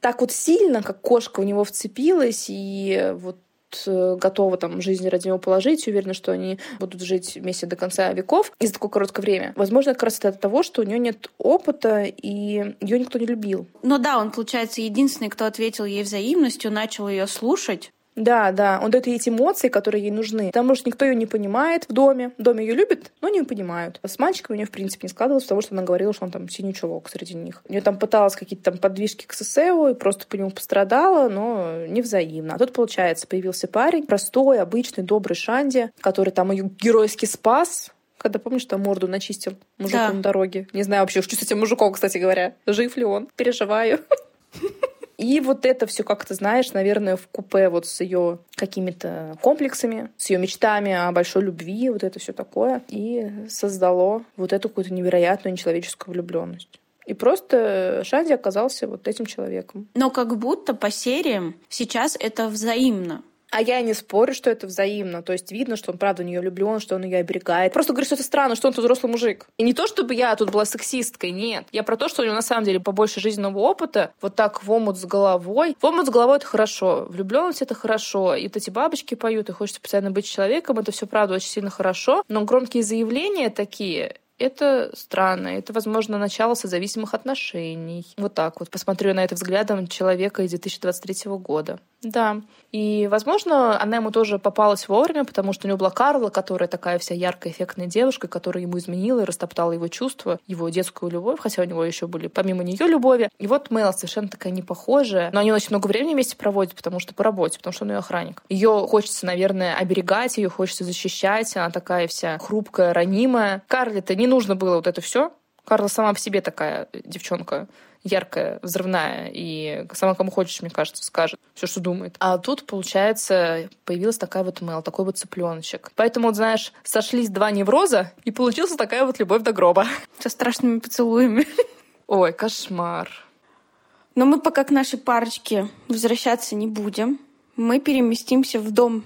так вот сильно, как кошка в него вцепилась, и вот готова там жизнь ради него положить, уверена, что они будут жить вместе до конца веков и за такое короткое время. Возможно, как раз это от того, что у нее нет опыта, и ее никто не любил. Ну да, он, получается, единственный, кто ответил ей взаимностью, начал ее слушать, да, да, он дает ей эти эмоции, которые ей нужны. Потому что никто ее не понимает в доме. В доме ее любят, но не понимают. С мальчиком у нее, в принципе, не складывалось, потому что она говорила, что он там синий чулок среди них. У нее там пыталась какие-то там подвижки к СССРу и просто по нему пострадала, но невзаимно. А тут, получается, появился парень, простой, обычный, добрый Шанди, который там ее геройски спас, когда, помнишь, там морду начистил мужику да. на дороге. Не знаю вообще, что с этим мужиком, кстати говоря. Жив ли он? Переживаю. И вот это все как-то, знаешь, наверное, в купе вот с ее какими-то комплексами, с ее мечтами о большой любви, вот это все такое, и создало вот эту какую-то невероятную нечеловеческую влюбленность. И просто Шанди оказался вот этим человеком. Но как будто по сериям сейчас это взаимно. А я не спорю, что это взаимно. То есть видно, что он правда в нее влюблен, что он ее оберегает. Просто говорю, что это странно, что он тут взрослый мужик. И не то, чтобы я тут была сексисткой, нет. Я про то, что у него на самом деле побольше жизненного опыта, вот так в омут с головой. В омут с головой это хорошо. Влюбленность это хорошо. И вот эти бабочки поют, и хочется постоянно быть человеком, это все правда очень сильно хорошо. Но громкие заявления такие, это странно. Это, возможно, начало созависимых отношений. Вот так вот. Посмотрю на это взглядом человека из 2023 года. Да. И, возможно, она ему тоже попалась вовремя, потому что у него была Карла, которая такая вся яркая, эффектная девушка, которая ему изменила и растоптала его чувства, его детскую любовь, хотя у него еще были помимо нее любови. И вот Мэл совершенно такая непохожая, но они очень много времени вместе проводят, потому что по работе, потому что он ее охранник. Ее хочется, наверное, оберегать, ее хочется защищать, она такая вся хрупкая, ранимая. Карли-то не нужно было вот это все. Карла сама по себе такая девчонка яркая, взрывная, и сама кому хочешь, мне кажется, скажет все, что думает. А тут, получается, появилась такая вот Мэл, такой вот цыпленочек. Поэтому, вот, знаешь, сошлись два невроза, и получилась такая вот любовь до гроба. Со страшными поцелуями. Ой, кошмар. Но мы пока к нашей парочке возвращаться не будем. Мы переместимся в дом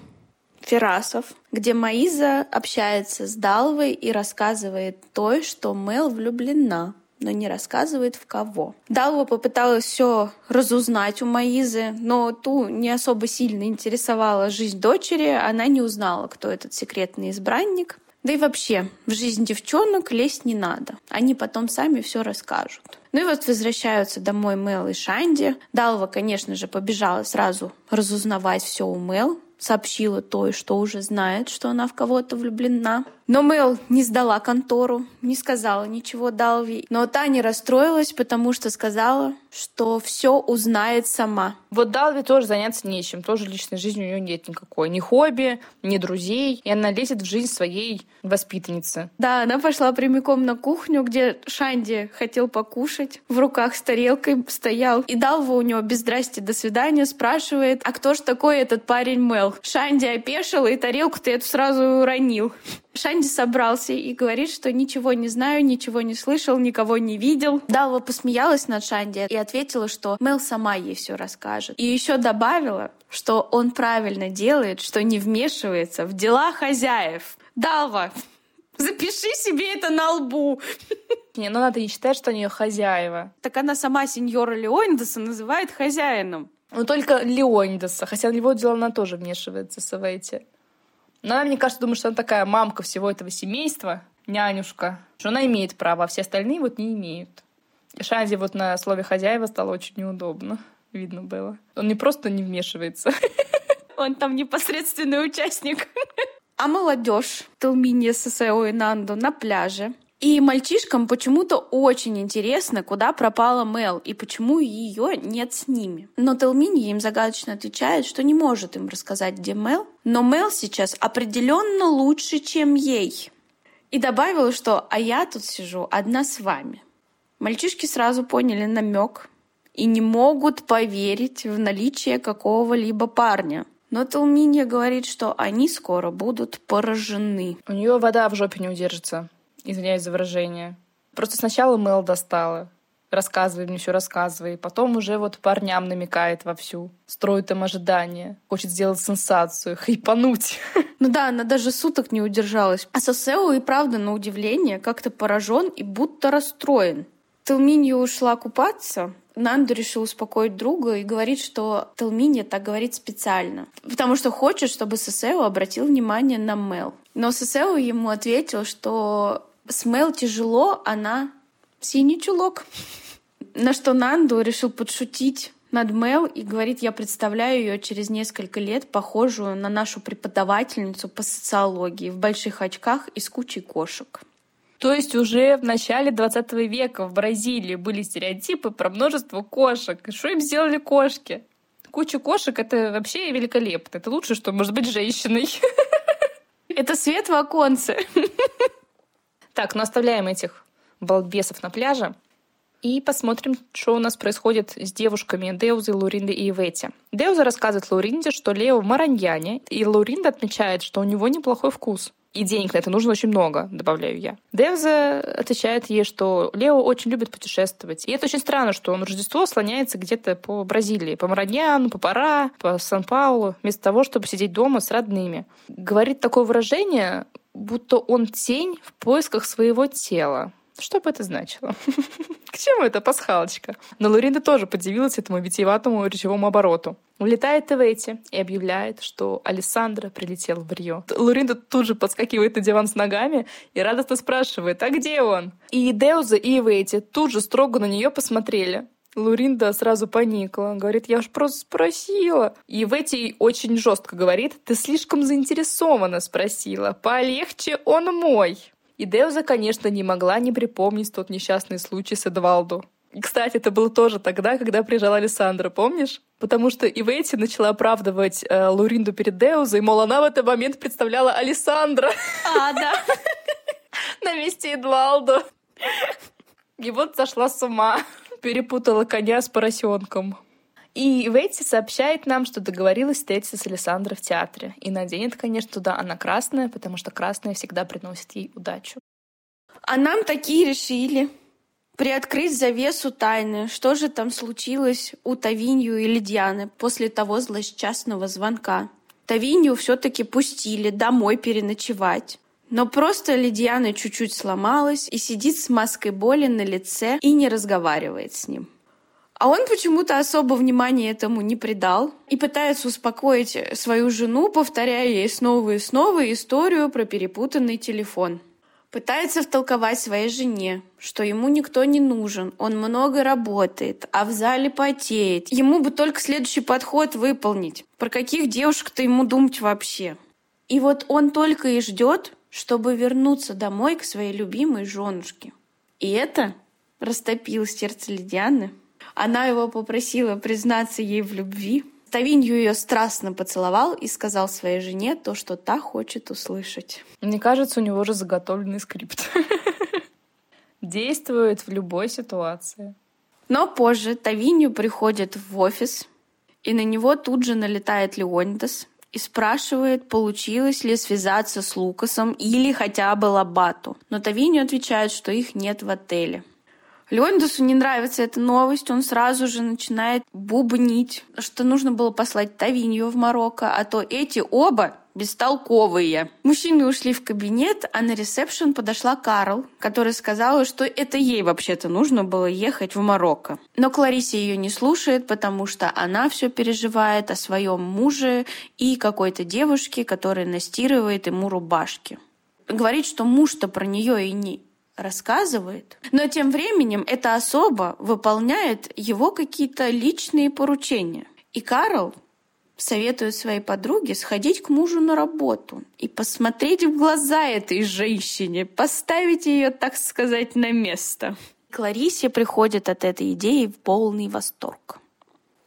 Ферасов, где Маиза общается с Далвой и рассказывает той, что Мел влюблена но не рассказывает в кого. Далва попыталась все разузнать у Маизы, но ту не особо сильно интересовала жизнь дочери, она не узнала, кто этот секретный избранник. Да и вообще, в жизнь девчонок лезть не надо. Они потом сами все расскажут. Ну и вот возвращаются домой Мел и Шанди. Далва, конечно же, побежала сразу разузнавать все у Мел, сообщила той, что уже знает, что она в кого-то влюблена. Но Мэл не сдала контору, не сказала ничего Далви. Но Таня расстроилась, потому что сказала, что все узнает сама. Вот Далви тоже заняться нечем. Тоже личной жизни у нее нет никакой. Ни хобби, ни друзей. И она лезет в жизнь своей воспитанницы. Да, она пошла прямиком на кухню, где Шанди хотел покушать. В руках с тарелкой стоял. И Далва у него без здрасти, до свидания спрашивает, а кто ж такой этот парень Мэл? Шанди опешил и тарелку-то эту сразу уронил. Шанди собрался и говорит, что ничего не знаю, ничего не слышал, никого не видел. Далва посмеялась над Шанди и ответила, что Мел сама ей все расскажет. И еще добавила, что он правильно делает, что не вмешивается в дела хозяев. Далва, запиши себе это на лбу. Не, ну надо не считать, что они ее хозяева. Так она сама сеньора Леонидаса называет хозяином. Ну только Леонидаса, хотя в его дела она тоже вмешивается, Савейти. Но она, мне кажется, думает, что она такая мамка всего этого семейства, нянюшка, что она имеет право, а все остальные вот не имеют. И Шанди вот на слове «хозяева» стало очень неудобно. Видно было. Он не просто не вмешивается. Он там непосредственный участник. А молодежь Телминья Сесео и Нанду на пляже и мальчишкам почему-то очень интересно, куда пропала Мел и почему ее нет с ними. Но Телмини им загадочно отвечает, что не может им рассказать, где Мел, но Мел сейчас определенно лучше, чем ей. И добавила, что «а я тут сижу одна с вами». Мальчишки сразу поняли намек и не могут поверить в наличие какого-либо парня. Но Талминья говорит, что они скоро будут поражены. У нее вода в жопе не удержится. Извиняюсь за выражение. Просто сначала Мэл достала. Рассказывай мне все, рассказывай. Потом уже вот парням намекает вовсю. Строит им ожидания. Хочет сделать сенсацию, хайпануть. Ну да, она даже суток не удержалась. А Сосео и правда, на удивление, как-то поражен и будто расстроен. Телминья ушла купаться, Нанду решил успокоить друга и говорит, что Телминья так говорит специально, потому что хочет, чтобы Сосео обратил внимание на Мел. Но Сосео ему ответил, что с Мел тяжело, она синий чулок. На что Нанду решил подшутить над Мел и говорит, я представляю ее через несколько лет похожую на нашу преподавательницу по социологии в больших очках и с кучей кошек. То есть уже в начале 20 века в Бразилии были стереотипы про множество кошек. И что им сделали кошки? Куча кошек — это вообще великолепно. Это лучше, что может быть женщиной. Это свет в оконце. Так, ну оставляем этих балбесов на пляже и посмотрим, что у нас происходит с девушками Деузой, Луринды и Ивети. Деуза рассказывает Луринде, что Лео в Мараньяне, и Луринда отмечает, что у него неплохой вкус. И денег на это нужно очень много, добавляю я. Девза отвечает ей, что Лео очень любит путешествовать. И это очень странно, что он Рождество слоняется где-то по Бразилии, по Мараньяну, по Пара, по Сан-Паулу, вместо того, чтобы сидеть дома с родными. Говорит такое выражение, будто он тень в поисках своего тела. Что бы это значило? К чему эта пасхалочка? Но Лоринда тоже подивилась этому витиеватому речевому обороту. Улетает Эветти и объявляет, что Александра прилетел в Рио. Лоринда тут же подскакивает на диван с ногами и радостно спрашивает, а где он? И Деуза, и Эветти тут же строго на нее посмотрели. Луринда сразу поникла. Говорит, я ж просто спросила. И в эти очень жестко говорит, ты слишком заинтересована спросила. Полегче, он мой. И Деуза, конечно, не могла не припомнить тот несчастный случай с Эдвалду. И, кстати, это было тоже тогда, когда приезжала Александра, помнишь? Потому что Ивети начала оправдывать э, Луринду перед Деузой, мол, она в этот момент представляла Александра. А, да. На месте Эдвалду. И вот сошла с ума. Перепутала коня с поросенком. И Ветти сообщает нам, что договорилась встретиться с Александрой в театре. И наденет, конечно, туда она красная, потому что красная всегда приносит ей удачу. А нам такие решили приоткрыть завесу тайны. Что же там случилось у Тавинью и Лидианы после того злосчастного звонка? Тавинью все-таки пустили домой переночевать. Но просто Лидиана чуть-чуть сломалась и сидит с маской боли на лице и не разговаривает с ним. А он почему-то особо внимания этому не придал и пытается успокоить свою жену, повторяя ей снова и снова историю про перепутанный телефон. Пытается втолковать своей жене, что ему никто не нужен, он много работает, а в зале потеет. Ему бы только следующий подход выполнить. Про каких девушек-то ему думать вообще? И вот он только и ждет, чтобы вернуться домой к своей любимой женушке. И это растопило сердце Лидианы, она его попросила признаться ей в любви. Тавинью ее страстно поцеловал и сказал своей жене то, что та хочет услышать. Мне кажется, у него уже заготовленный скрипт. Действует в любой ситуации. Но позже Тавинью приходит в офис, и на него тут же налетает Леонидас и спрашивает, получилось ли связаться с Лукасом или хотя бы Лабату. Но Тавинью отвечает, что их нет в отеле. Леонидасу не нравится эта новость, он сразу же начинает бубнить, что нужно было послать Тавинью в Марокко, а то эти оба бестолковые. Мужчины ушли в кабинет, а на ресепшн подошла Карл, которая сказала, что это ей вообще-то нужно было ехать в Марокко. Но Кларисе ее не слушает, потому что она все переживает о своем муже и какой-то девушке, которая настирывает ему рубашки. Говорит, что муж-то про нее и не рассказывает, но тем временем эта особа выполняет его какие-то личные поручения. И Карл советует своей подруге сходить к мужу на работу и посмотреть в глаза этой женщине, поставить ее, так сказать, на место. Кларисе приходит от этой идеи в полный восторг.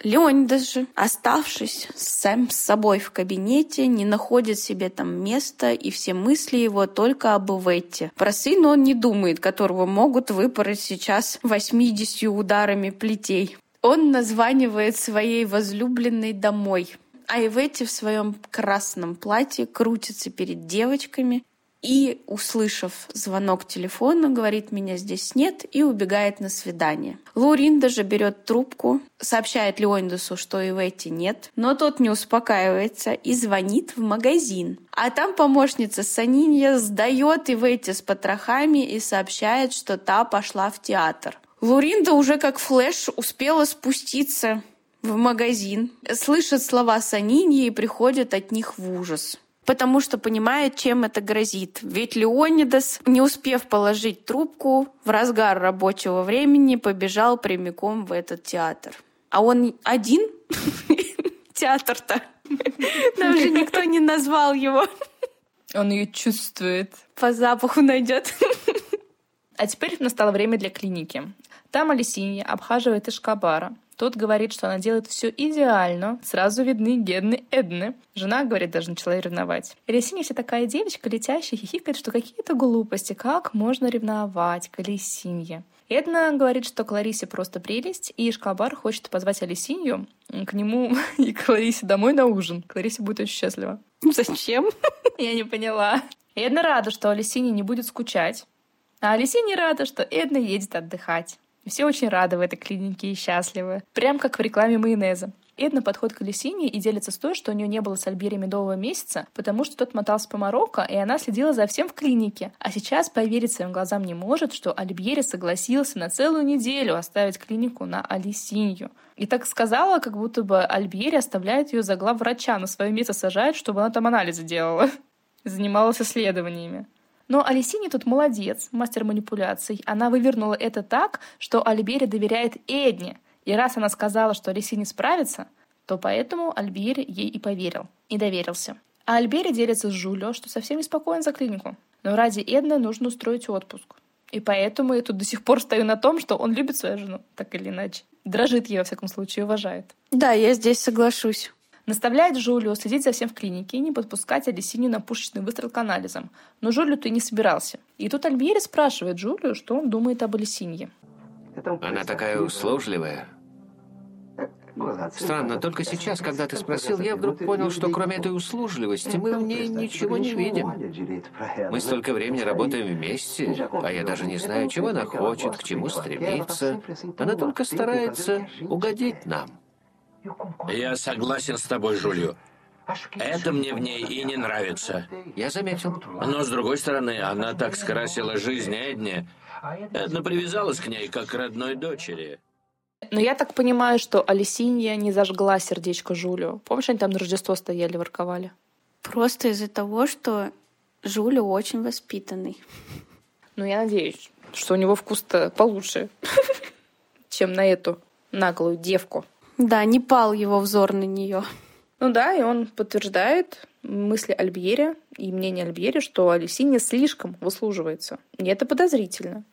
Леонидас же, оставшись сам с собой в кабинете, не находит себе там места, и все мысли его только об Иветте. Про сына он не думает, которого могут выпороть сейчас 80 ударами плетей. Он названивает своей возлюбленной домой, а Иветти в своем красном платье крутится перед девочками и, услышав звонок телефона, говорит, меня здесь нет, и убегает на свидание. Лурин даже берет трубку, сообщает Леондусу, что и Ветти нет, но тот не успокаивается и звонит в магазин. А там помощница Санинья сдает Иветти с потрохами и сообщает, что та пошла в театр. Луринда уже как флеш успела спуститься в магазин, слышит слова Саниньи и приходит от них в ужас потому что понимает, чем это грозит. Ведь Леонидас, не успев положить трубку, в разгар рабочего времени побежал прямиком в этот театр. А он один? Театр-то. Нам же никто не назвал его. Он ее чувствует. По запаху найдет. А теперь настало время для клиники. Там Алисинья обхаживает Эшкабара. Тот говорит, что она делает все идеально. Сразу видны гены Эдны. Жена, говорит, даже начала ревновать. Элисиня вся такая девочка, летящая, хихикает, что какие-то глупости. Как можно ревновать к Элисинье? Эдна говорит, что Кларисе просто прелесть, и Шкабар хочет позвать Алисинью к нему и к Кларисе домой на ужин. Кларисе будет очень счастлива. Зачем? Я не поняла. Эдна рада, что Алисиня не будет скучать. А Алисиня рада, что Эдна едет отдыхать. Все очень рады в этой клинике и счастливы. Прям как в рекламе майонеза. Эдна подходит к Алисине и делится с той, что у нее не было с Альбери медового месяца, потому что тот мотался по Марокко, и она следила за всем в клинике. А сейчас поверить своим глазам не может, что Альбери согласился на целую неделю оставить клинику на Алисинью. И так сказала, как будто бы Альбери оставляет ее за главврача, на свое место сажает, чтобы она там анализы делала. Занималась исследованиями. Но Алисини тут молодец, мастер манипуляций. Она вывернула это так, что Альбери доверяет Эдне. И раз она сказала, что Алисини справится, то поэтому Альбери ей и поверил, и доверился. А Альбери делится с Жулио, что совсем не спокоен за клинику. Но ради Эдны нужно устроить отпуск. И поэтому я тут до сих пор стою на том, что он любит свою жену, так или иначе. Дрожит ей, во всяком случае, уважает. Да, я здесь соглашусь. Наставляет Жулио следить за всем в клинике и не подпускать Алисинию на пушечный выстрел к анализам. Но Жулио ты не собирался. И тут Альбери спрашивает Жулио, что он думает об Алисинье. Она такая услужливая. Странно, только сейчас, когда ты спросил, я вдруг понял, что кроме этой услужливости мы в ней ничего не видим. Мы столько времени работаем вместе, а я даже не знаю, чего она хочет, к чему стремится. Она только старается угодить нам. Я согласен с тобой, Жулью. Это мне в ней и не нравится. Я заметил. Но, с другой стороны, она так скрасила жизнь Эдни. Эдна привязалась к ней, как к родной дочери. Но я так понимаю, что Алисинья не зажгла сердечко Жулю. Помнишь, они там на Рождество стояли, ворковали? Просто из-за того, что Жулю очень воспитанный. Ну, я надеюсь, что у него вкус-то получше, чем на эту наглую девку. Да, не пал его взор на нее. Ну да, и он подтверждает мысли Альбьери и мнение Альбьери, что Алисинья слишком выслуживается. И это подозрительно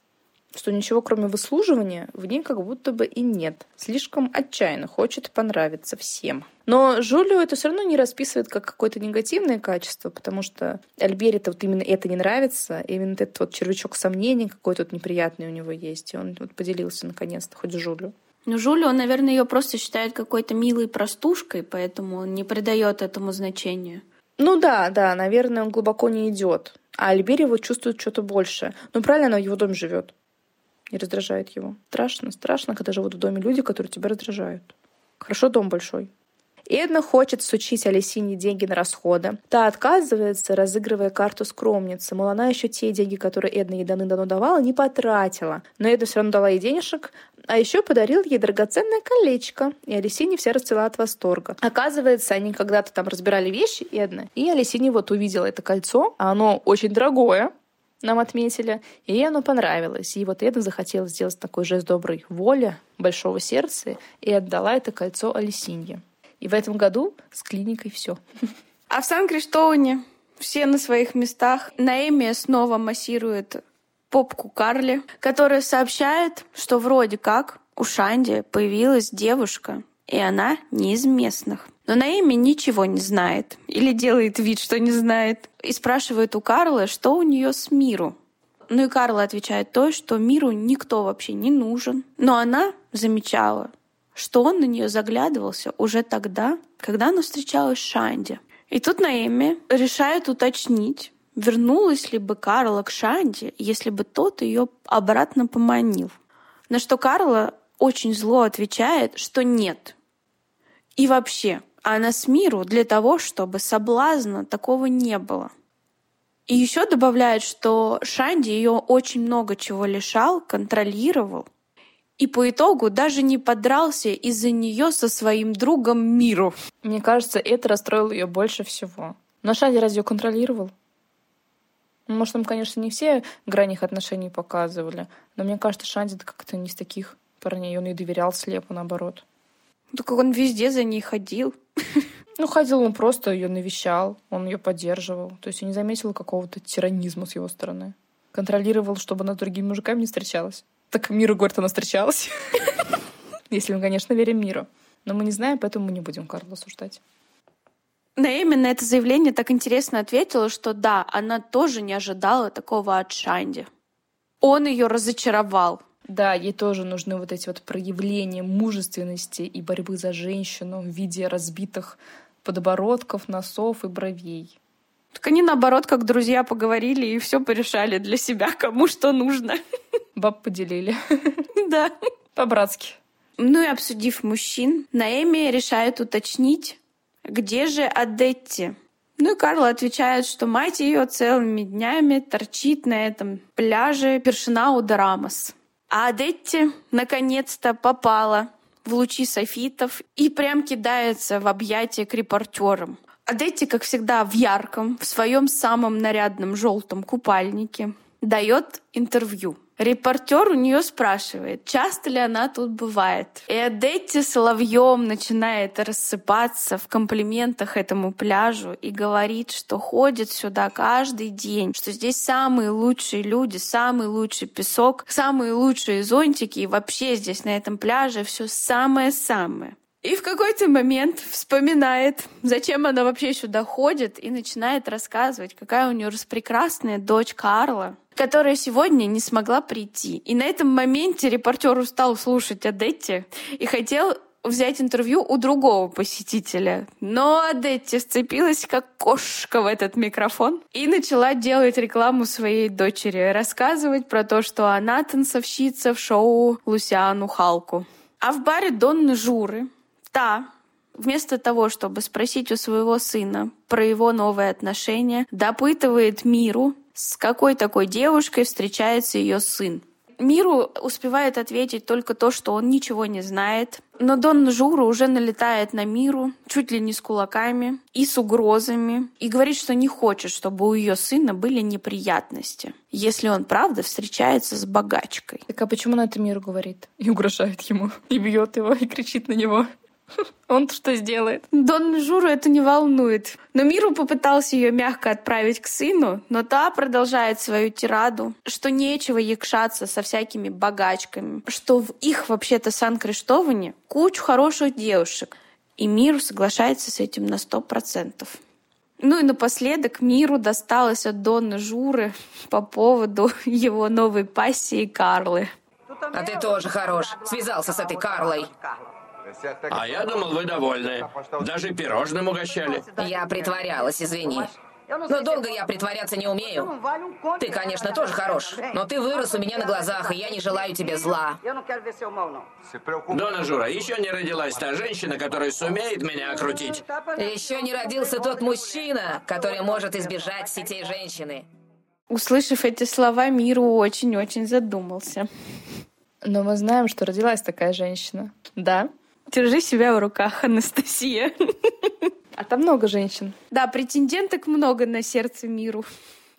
что ничего кроме выслуживания в ней как будто бы и нет. Слишком отчаянно хочет понравиться всем. Но Жулио это все равно не расписывает как какое-то негативное качество, потому что Альбере-то вот именно это не нравится, именно этот вот червячок сомнений какой-то вот неприятный у него есть, и он вот поделился наконец-то хоть с Жулио. Ну, Жулио, наверное, ее просто считает какой-то милой простушкой, поэтому он не придает этому значения. Ну да, да, наверное, он глубоко не идет. А Альбери вот чувствует что-то большее. Ну правильно, она в его доме живет и раздражает его. Страшно, страшно, когда живут в доме люди, которые тебя раздражают. Хорошо, дом большой. Эдна хочет сучить Алисине деньги на расходы. Та отказывается, разыгрывая карту скромницы. Мол, она еще те деньги, которые Эдна ей давно давала, не потратила. Но Эдна все равно дала ей денежек, а еще подарил ей драгоценное колечко. И Алисине вся расцвела от восторга. Оказывается, они когда-то там разбирали вещи Эдны, и Алисине вот увидела это кольцо, а оно очень дорогое, нам отметили, и оно понравилось. И вот Эдна захотела сделать такой жест доброй воли, большого сердца, и отдала это кольцо Алисинье. И в этом году с клиникой все. А в Сан-Криштоуне все на своих местах. Наэми снова массирует попку Карли, которая сообщает, что вроде как у Шанди появилась девушка, и она не из местных. Но Наэми ничего не знает или делает вид, что не знает, и спрашивает у Карла, что у нее с Миру. Ну и Карла отвечает то, что Миру никто вообще не нужен. Но она замечала, что он на нее заглядывался уже тогда, когда она встречалась с Шанди. И тут Наэми решает уточнить, вернулась ли бы Карла к Шанди, если бы тот ее обратно поманил. На что Карла очень зло отвечает, что нет. И вообще, она с миру для того, чтобы соблазна такого не было. И еще добавляет, что Шанди ее очень много чего лишал, контролировал, и по итогу даже не подрался из-за нее со своим другом Миру. Мне кажется, это расстроило ее больше всего. Но Шанди разве ее контролировал? Ну, может, там, конечно, не все грани их отношений показывали, но мне кажется, Шанди как-то не из таких парней, он ей доверял слепо, наоборот. Только он везде за ней ходил. Ну, ходил он просто ее навещал, он ее поддерживал. То есть я не заметила какого-то тиранизма с его стороны. Контролировал, чтобы она с другими мужиками не встречалась. Так Миру, говорит, она встречалась. Если мы, конечно, верим Миру. Но мы не знаем, поэтому мы не будем Карла осуждать. Наэми на это заявление так интересно ответила, что да, она тоже не ожидала такого от Шанди. Он ее разочаровал. Да, ей тоже нужны вот эти вот проявления мужественности и борьбы за женщину в виде разбитых подбородков, носов и бровей. Так они наоборот, как друзья поговорили и все порешали для себя, кому что нужно. Баб поделили. Да. По-братски. Ну и обсудив мужчин, Наэми решает уточнить, где же Адетти. Ну и Карла отвечает, что мать ее целыми днями торчит на этом пляже Першинау Рамос. А Адетти наконец-то попала в лучи софитов и прям кидается в объятия к репортерам. Адетти, как всегда, в ярком, в своем самом нарядном желтом купальнике, дает интервью. Репортер у нее спрашивает, часто ли она тут бывает. И Адетти соловьем начинает рассыпаться в комплиментах этому пляжу и говорит, что ходит сюда каждый день, что здесь самые лучшие люди, самый лучший песок, самые лучшие зонтики, и вообще здесь на этом пляже все самое-самое. И в какой-то момент вспоминает, зачем она вообще сюда ходит, и начинает рассказывать, какая у нее распрекрасная дочь Карла, которая сегодня не смогла прийти. И на этом моменте репортер устал слушать Адетти и хотел взять интервью у другого посетителя. Но Адетти сцепилась как кошка в этот микрофон и начала делать рекламу своей дочери, рассказывать про то, что она танцовщица в шоу Лусиану Халку. А в баре Донны Журы Та, вместо того, чтобы спросить у своего сына про его новые отношения, допытывает Миру, с какой такой девушкой встречается ее сын. Миру успевает ответить только то, что он ничего не знает. Но Дон Жура уже налетает на Миру, чуть ли не с кулаками и с угрозами, и говорит, что не хочет, чтобы у ее сына были неприятности, если он правда встречается с богачкой. Так а почему на это Миру говорит? И угрожает ему, и бьет его, и кричит на него. Он что сделает? Дон Журу это не волнует. Но Миру попытался ее мягко отправить к сыну, но та продолжает свою тираду, что нечего якшаться со всякими богачками, что в их вообще-то Сан-Криштоване кучу хороших девушек. И Миру соглашается с этим на сто процентов. Ну и напоследок Миру досталось от Донны Журы по поводу его новой пассии Карлы. А ты тоже хорош. Связался с этой Карлой. А я думал, вы довольны. Даже пирожным угощали. Я притворялась, извини. Но долго я притворяться не умею. Ты, конечно, тоже хорош, но ты вырос у меня на глазах, и я не желаю тебе зла. Дона Жура, еще не родилась та женщина, которая сумеет меня окрутить. Еще не родился тот мужчина, который может избежать сетей женщины. Услышав эти слова, Миру очень-очень задумался. Но мы знаем, что родилась такая женщина. Да? Держи себя в руках, Анастасия. А там много женщин. Да, претенденток много на сердце миру.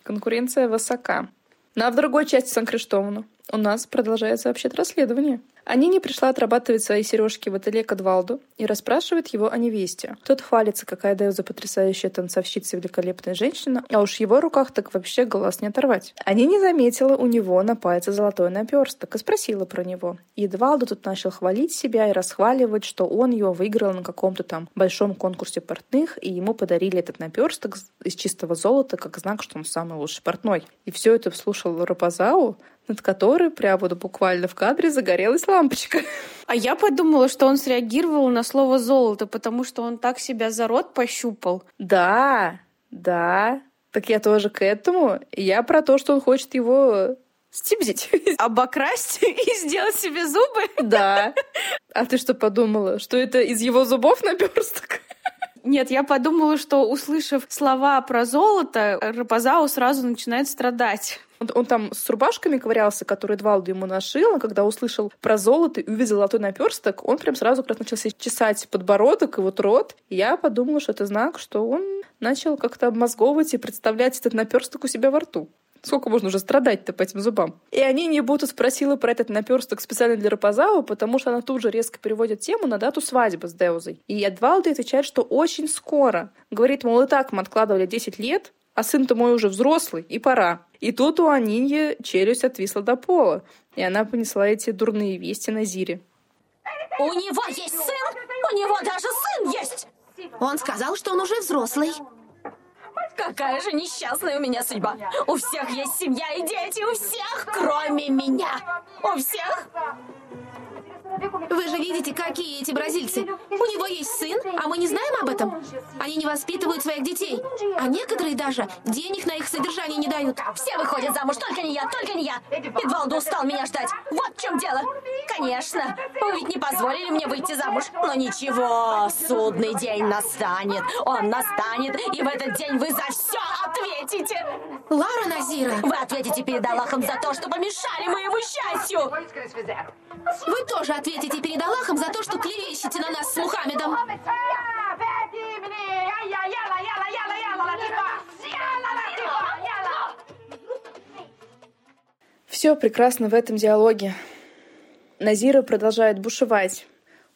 Конкуренция высока. Ну а в другой части Сан-Криштована у нас продолжается вообще-то расследование. Анини пришла отрабатывать свои сережки в ателье к Эдвалду и расспрашивает его о невесте. Тот хвалится, какая Деуза потрясающая танцовщица великолепная женщина, а уж в его руках так вообще глаз не оторвать. Анини заметила у него на пальце золотой наперсток и спросила про него. И Эдвалду тут начал хвалить себя и расхваливать, что он его выиграл на каком-то там большом конкурсе портных, и ему подарили этот наперсток из чистого золота как знак, что он самый лучший портной. И все это вслушал Рапазау, над которой прямо вот буквально в кадре загорелась лампочка. А я подумала, что он среагировал на слово «золото», потому что он так себя за рот пощупал. Да, да. Так я тоже к этому. Я про то, что он хочет его стибзить. Обокрасть и сделать себе зубы? Да. А ты что подумала? Что это из его зубов наперсток? Нет, я подумала, что, услышав слова про золото, Рапазау сразу начинает страдать. Он, он там с рубашками ковырялся, которые Эдвалду ему нашил, а когда услышал про золото и увидел золотой наперсток, он прям сразу как раз начал себе чесать подбородок и вот рот. И я подумала, что это знак, что он начал как-то обмозговывать и представлять этот наперсток у себя во рту. Сколько можно уже страдать-то по этим зубам? И они не будут спросила про этот наперсток специально для Рапазау, потому что она тут же резко переводит тему на дату свадьбы с Деузой. И Эдвалду отвечает, что очень скоро. Говорит, мол, и так мы откладывали 10 лет, а сын-то мой уже взрослый, и пора. И тут у Аниньи челюсть отвисла до пола, и она понесла эти дурные вести на Зире. У него есть сын? У него даже сын есть! Он сказал, что он уже взрослый. Какая же несчастная у меня судьба. У всех есть семья и дети, у всех, кроме меня. У всех. Вы же видите, какие эти бразильцы. У него есть сын, а мы не знаем об этом. Они не воспитывают своих детей. А некоторые даже денег на их содержание не дают. Все выходят замуж, только не я, только не я. Эдвалдо устал меня ждать. Вот в чем дело. Конечно, вы ведь не позволили мне выйти замуж. Но ничего, судный день настанет. Он настанет, и в этот день вы за все ответите. Лара Назира, Вы ответите перед Аллахом за то, что помешали моему счастью. вы тоже ответите перед Аллахом за то, что клевещете на нас с Мухаммедом. Все прекрасно в этом диалоге. Назира продолжает бушевать.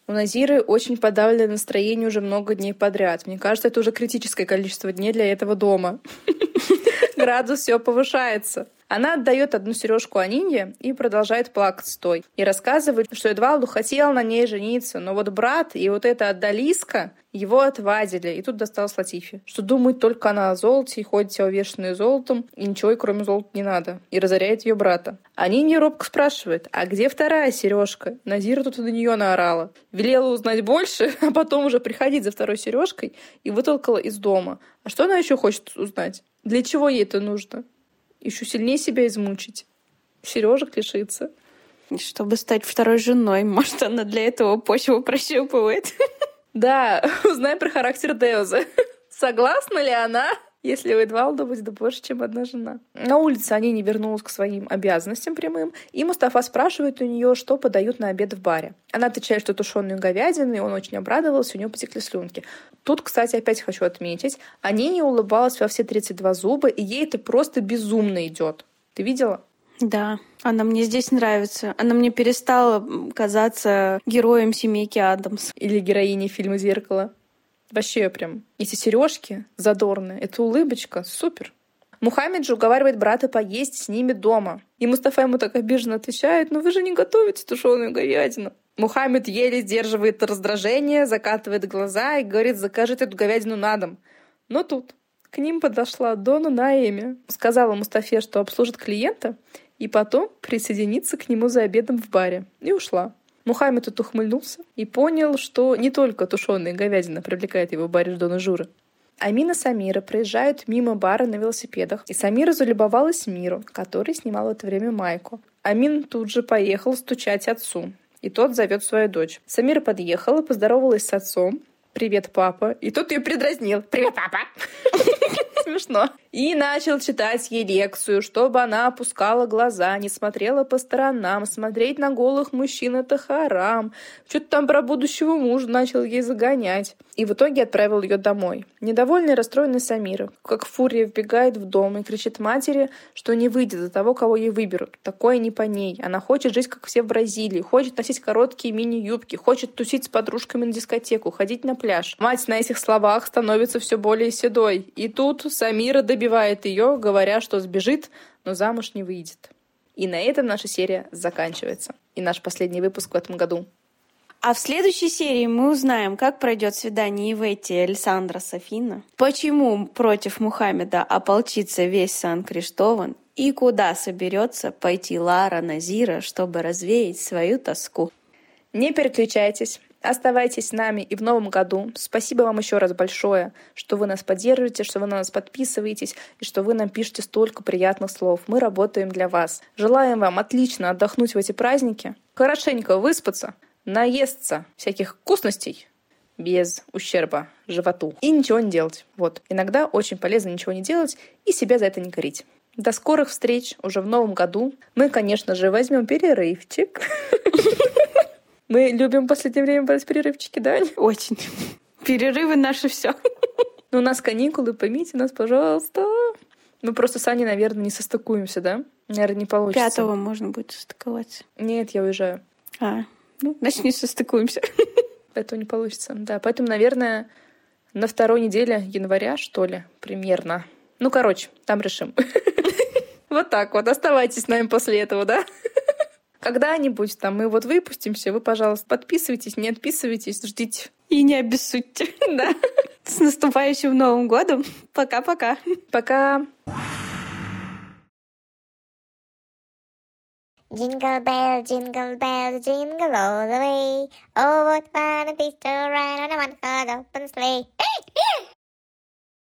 У Назиры очень подавленное настроение уже много дней подряд. Мне кажется, это уже критическое количество дней для этого дома. Градус все повышается. Она отдает одну сережку Анине и продолжает плакать стой. И рассказывает, что Эдвалду хотел на ней жениться, но вот брат и вот эта отдалиска его отвадили. И тут досталось Латифе, что думает только она о золоте и ходит вся увешанная золотом, и ничего кроме золота не надо. И разоряет ее брата. А Нине робко спрашивает, а где вторая сережка? Назира тут на нее наорала. Велела узнать больше, а потом уже приходить за второй сережкой и вытолкала из дома. А что она еще хочет узнать? Для чего ей это нужно? Еще сильнее себя измучить. Сережек лишиться. Чтобы стать второй женой. Может, она для этого почву прощупывает. Да, узнай про характер Деоза. Согласна ли она, если у Эдвалда будет больше, чем одна жена? На улице они не вернулась к своим обязанностям прямым, и Мустафа спрашивает у нее, что подают на обед в баре. Она отвечает, что тушеную говядину, и он очень обрадовался, у него потекли слюнки. Тут, кстати, опять хочу отметить, они не улыбалась во все 32 зуба, и ей это просто безумно идет. Ты видела? Да, она мне здесь нравится. Она мне перестала казаться героем семейки Адамс. Или героиней фильма «Зеркало». Вообще прям эти сережки задорные, эта улыбочка, супер. Мухаммед же уговаривает брата поесть с ними дома. И Мустафа ему так обиженно отвечает, ну вы же не готовите тушеную говядину. Мухаммед еле сдерживает раздражение, закатывает глаза и говорит, закажет эту говядину на дом. Но тут к ним подошла Дона Наэми, сказала Мустафе, что обслужит клиента, и потом присоединиться к нему за обедом в баре. И ушла. Мухаммед тут ухмыльнулся и понял, что не только тушеная говядина привлекает его баре Дона Жура. Амина и Самира проезжают мимо бара на велосипедах, и Самира залюбовалась Миру, который снимал в это время майку. Амин тут же поехал стучать отцу, и тот зовет свою дочь. Самира подъехала, поздоровалась с отцом, «Привет, папа!» И тут ее предразнил. «Привет, папа!» Смешно. И начал читать ей лекцию, чтобы она опускала глаза, не смотрела по сторонам. Смотреть на голых мужчин — это харам. Что-то там про будущего мужа начал ей загонять. И в итоге отправил ее домой. Недовольный и расстроенный Самира, как фурия, вбегает в дом и кричит матери, что не выйдет за того, кого ей выберут. Такое не по ней. Она хочет жить, как все в Бразилии, хочет носить короткие мини-юбки, хочет тусить с подружками на дискотеку, ходить на пляж. Мать на этих словах становится все более седой. И тут Самира добивает ее, говоря, что сбежит, но замуж не выйдет. И на этом наша серия заканчивается. И наш последний выпуск в этом году. А в следующей серии мы узнаем, как пройдет свидание Ивети и Александра Софина, почему против Мухаммеда ополчится весь Сан-Криштован и куда соберется пойти Лара Назира, чтобы развеять свою тоску. Не переключайтесь. Оставайтесь с нами и в новом году. Спасибо вам еще раз большое, что вы нас поддерживаете, что вы на нас подписываетесь и что вы нам пишете столько приятных слов. Мы работаем для вас. Желаем вам отлично отдохнуть в эти праздники, хорошенько выспаться, наесться всяких вкусностей без ущерба животу и ничего не делать. Вот. Иногда очень полезно ничего не делать и себя за это не корить. До скорых встреч уже в новом году. Мы, конечно же, возьмем перерывчик. Мы любим в последнее время брать перерывчики, да? Очень. Перерывы наши все. Ну, у нас каникулы, поймите нас, пожалуйста. Мы просто с Аней, наверное, не состыкуемся, да? Наверное, не получится. Пятого можно будет состыковаться. Нет, я уезжаю. А, ну, значит, не состыкуемся. Поэтому не получится. Да, поэтому, наверное, на второй неделе января, что ли, примерно. Ну, короче, там решим. Вот так вот. Оставайтесь с нами после этого, да? Когда-нибудь там мы вот выпустимся, вы, пожалуйста, подписывайтесь, не отписывайтесь, ждите. И не обессудьте. Да. С наступающим Новым годом. Пока-пока. Пока. Jingle bell, jingle bell, jingle all the way. Oh, what fun it is to ride on a one-horse open sleigh.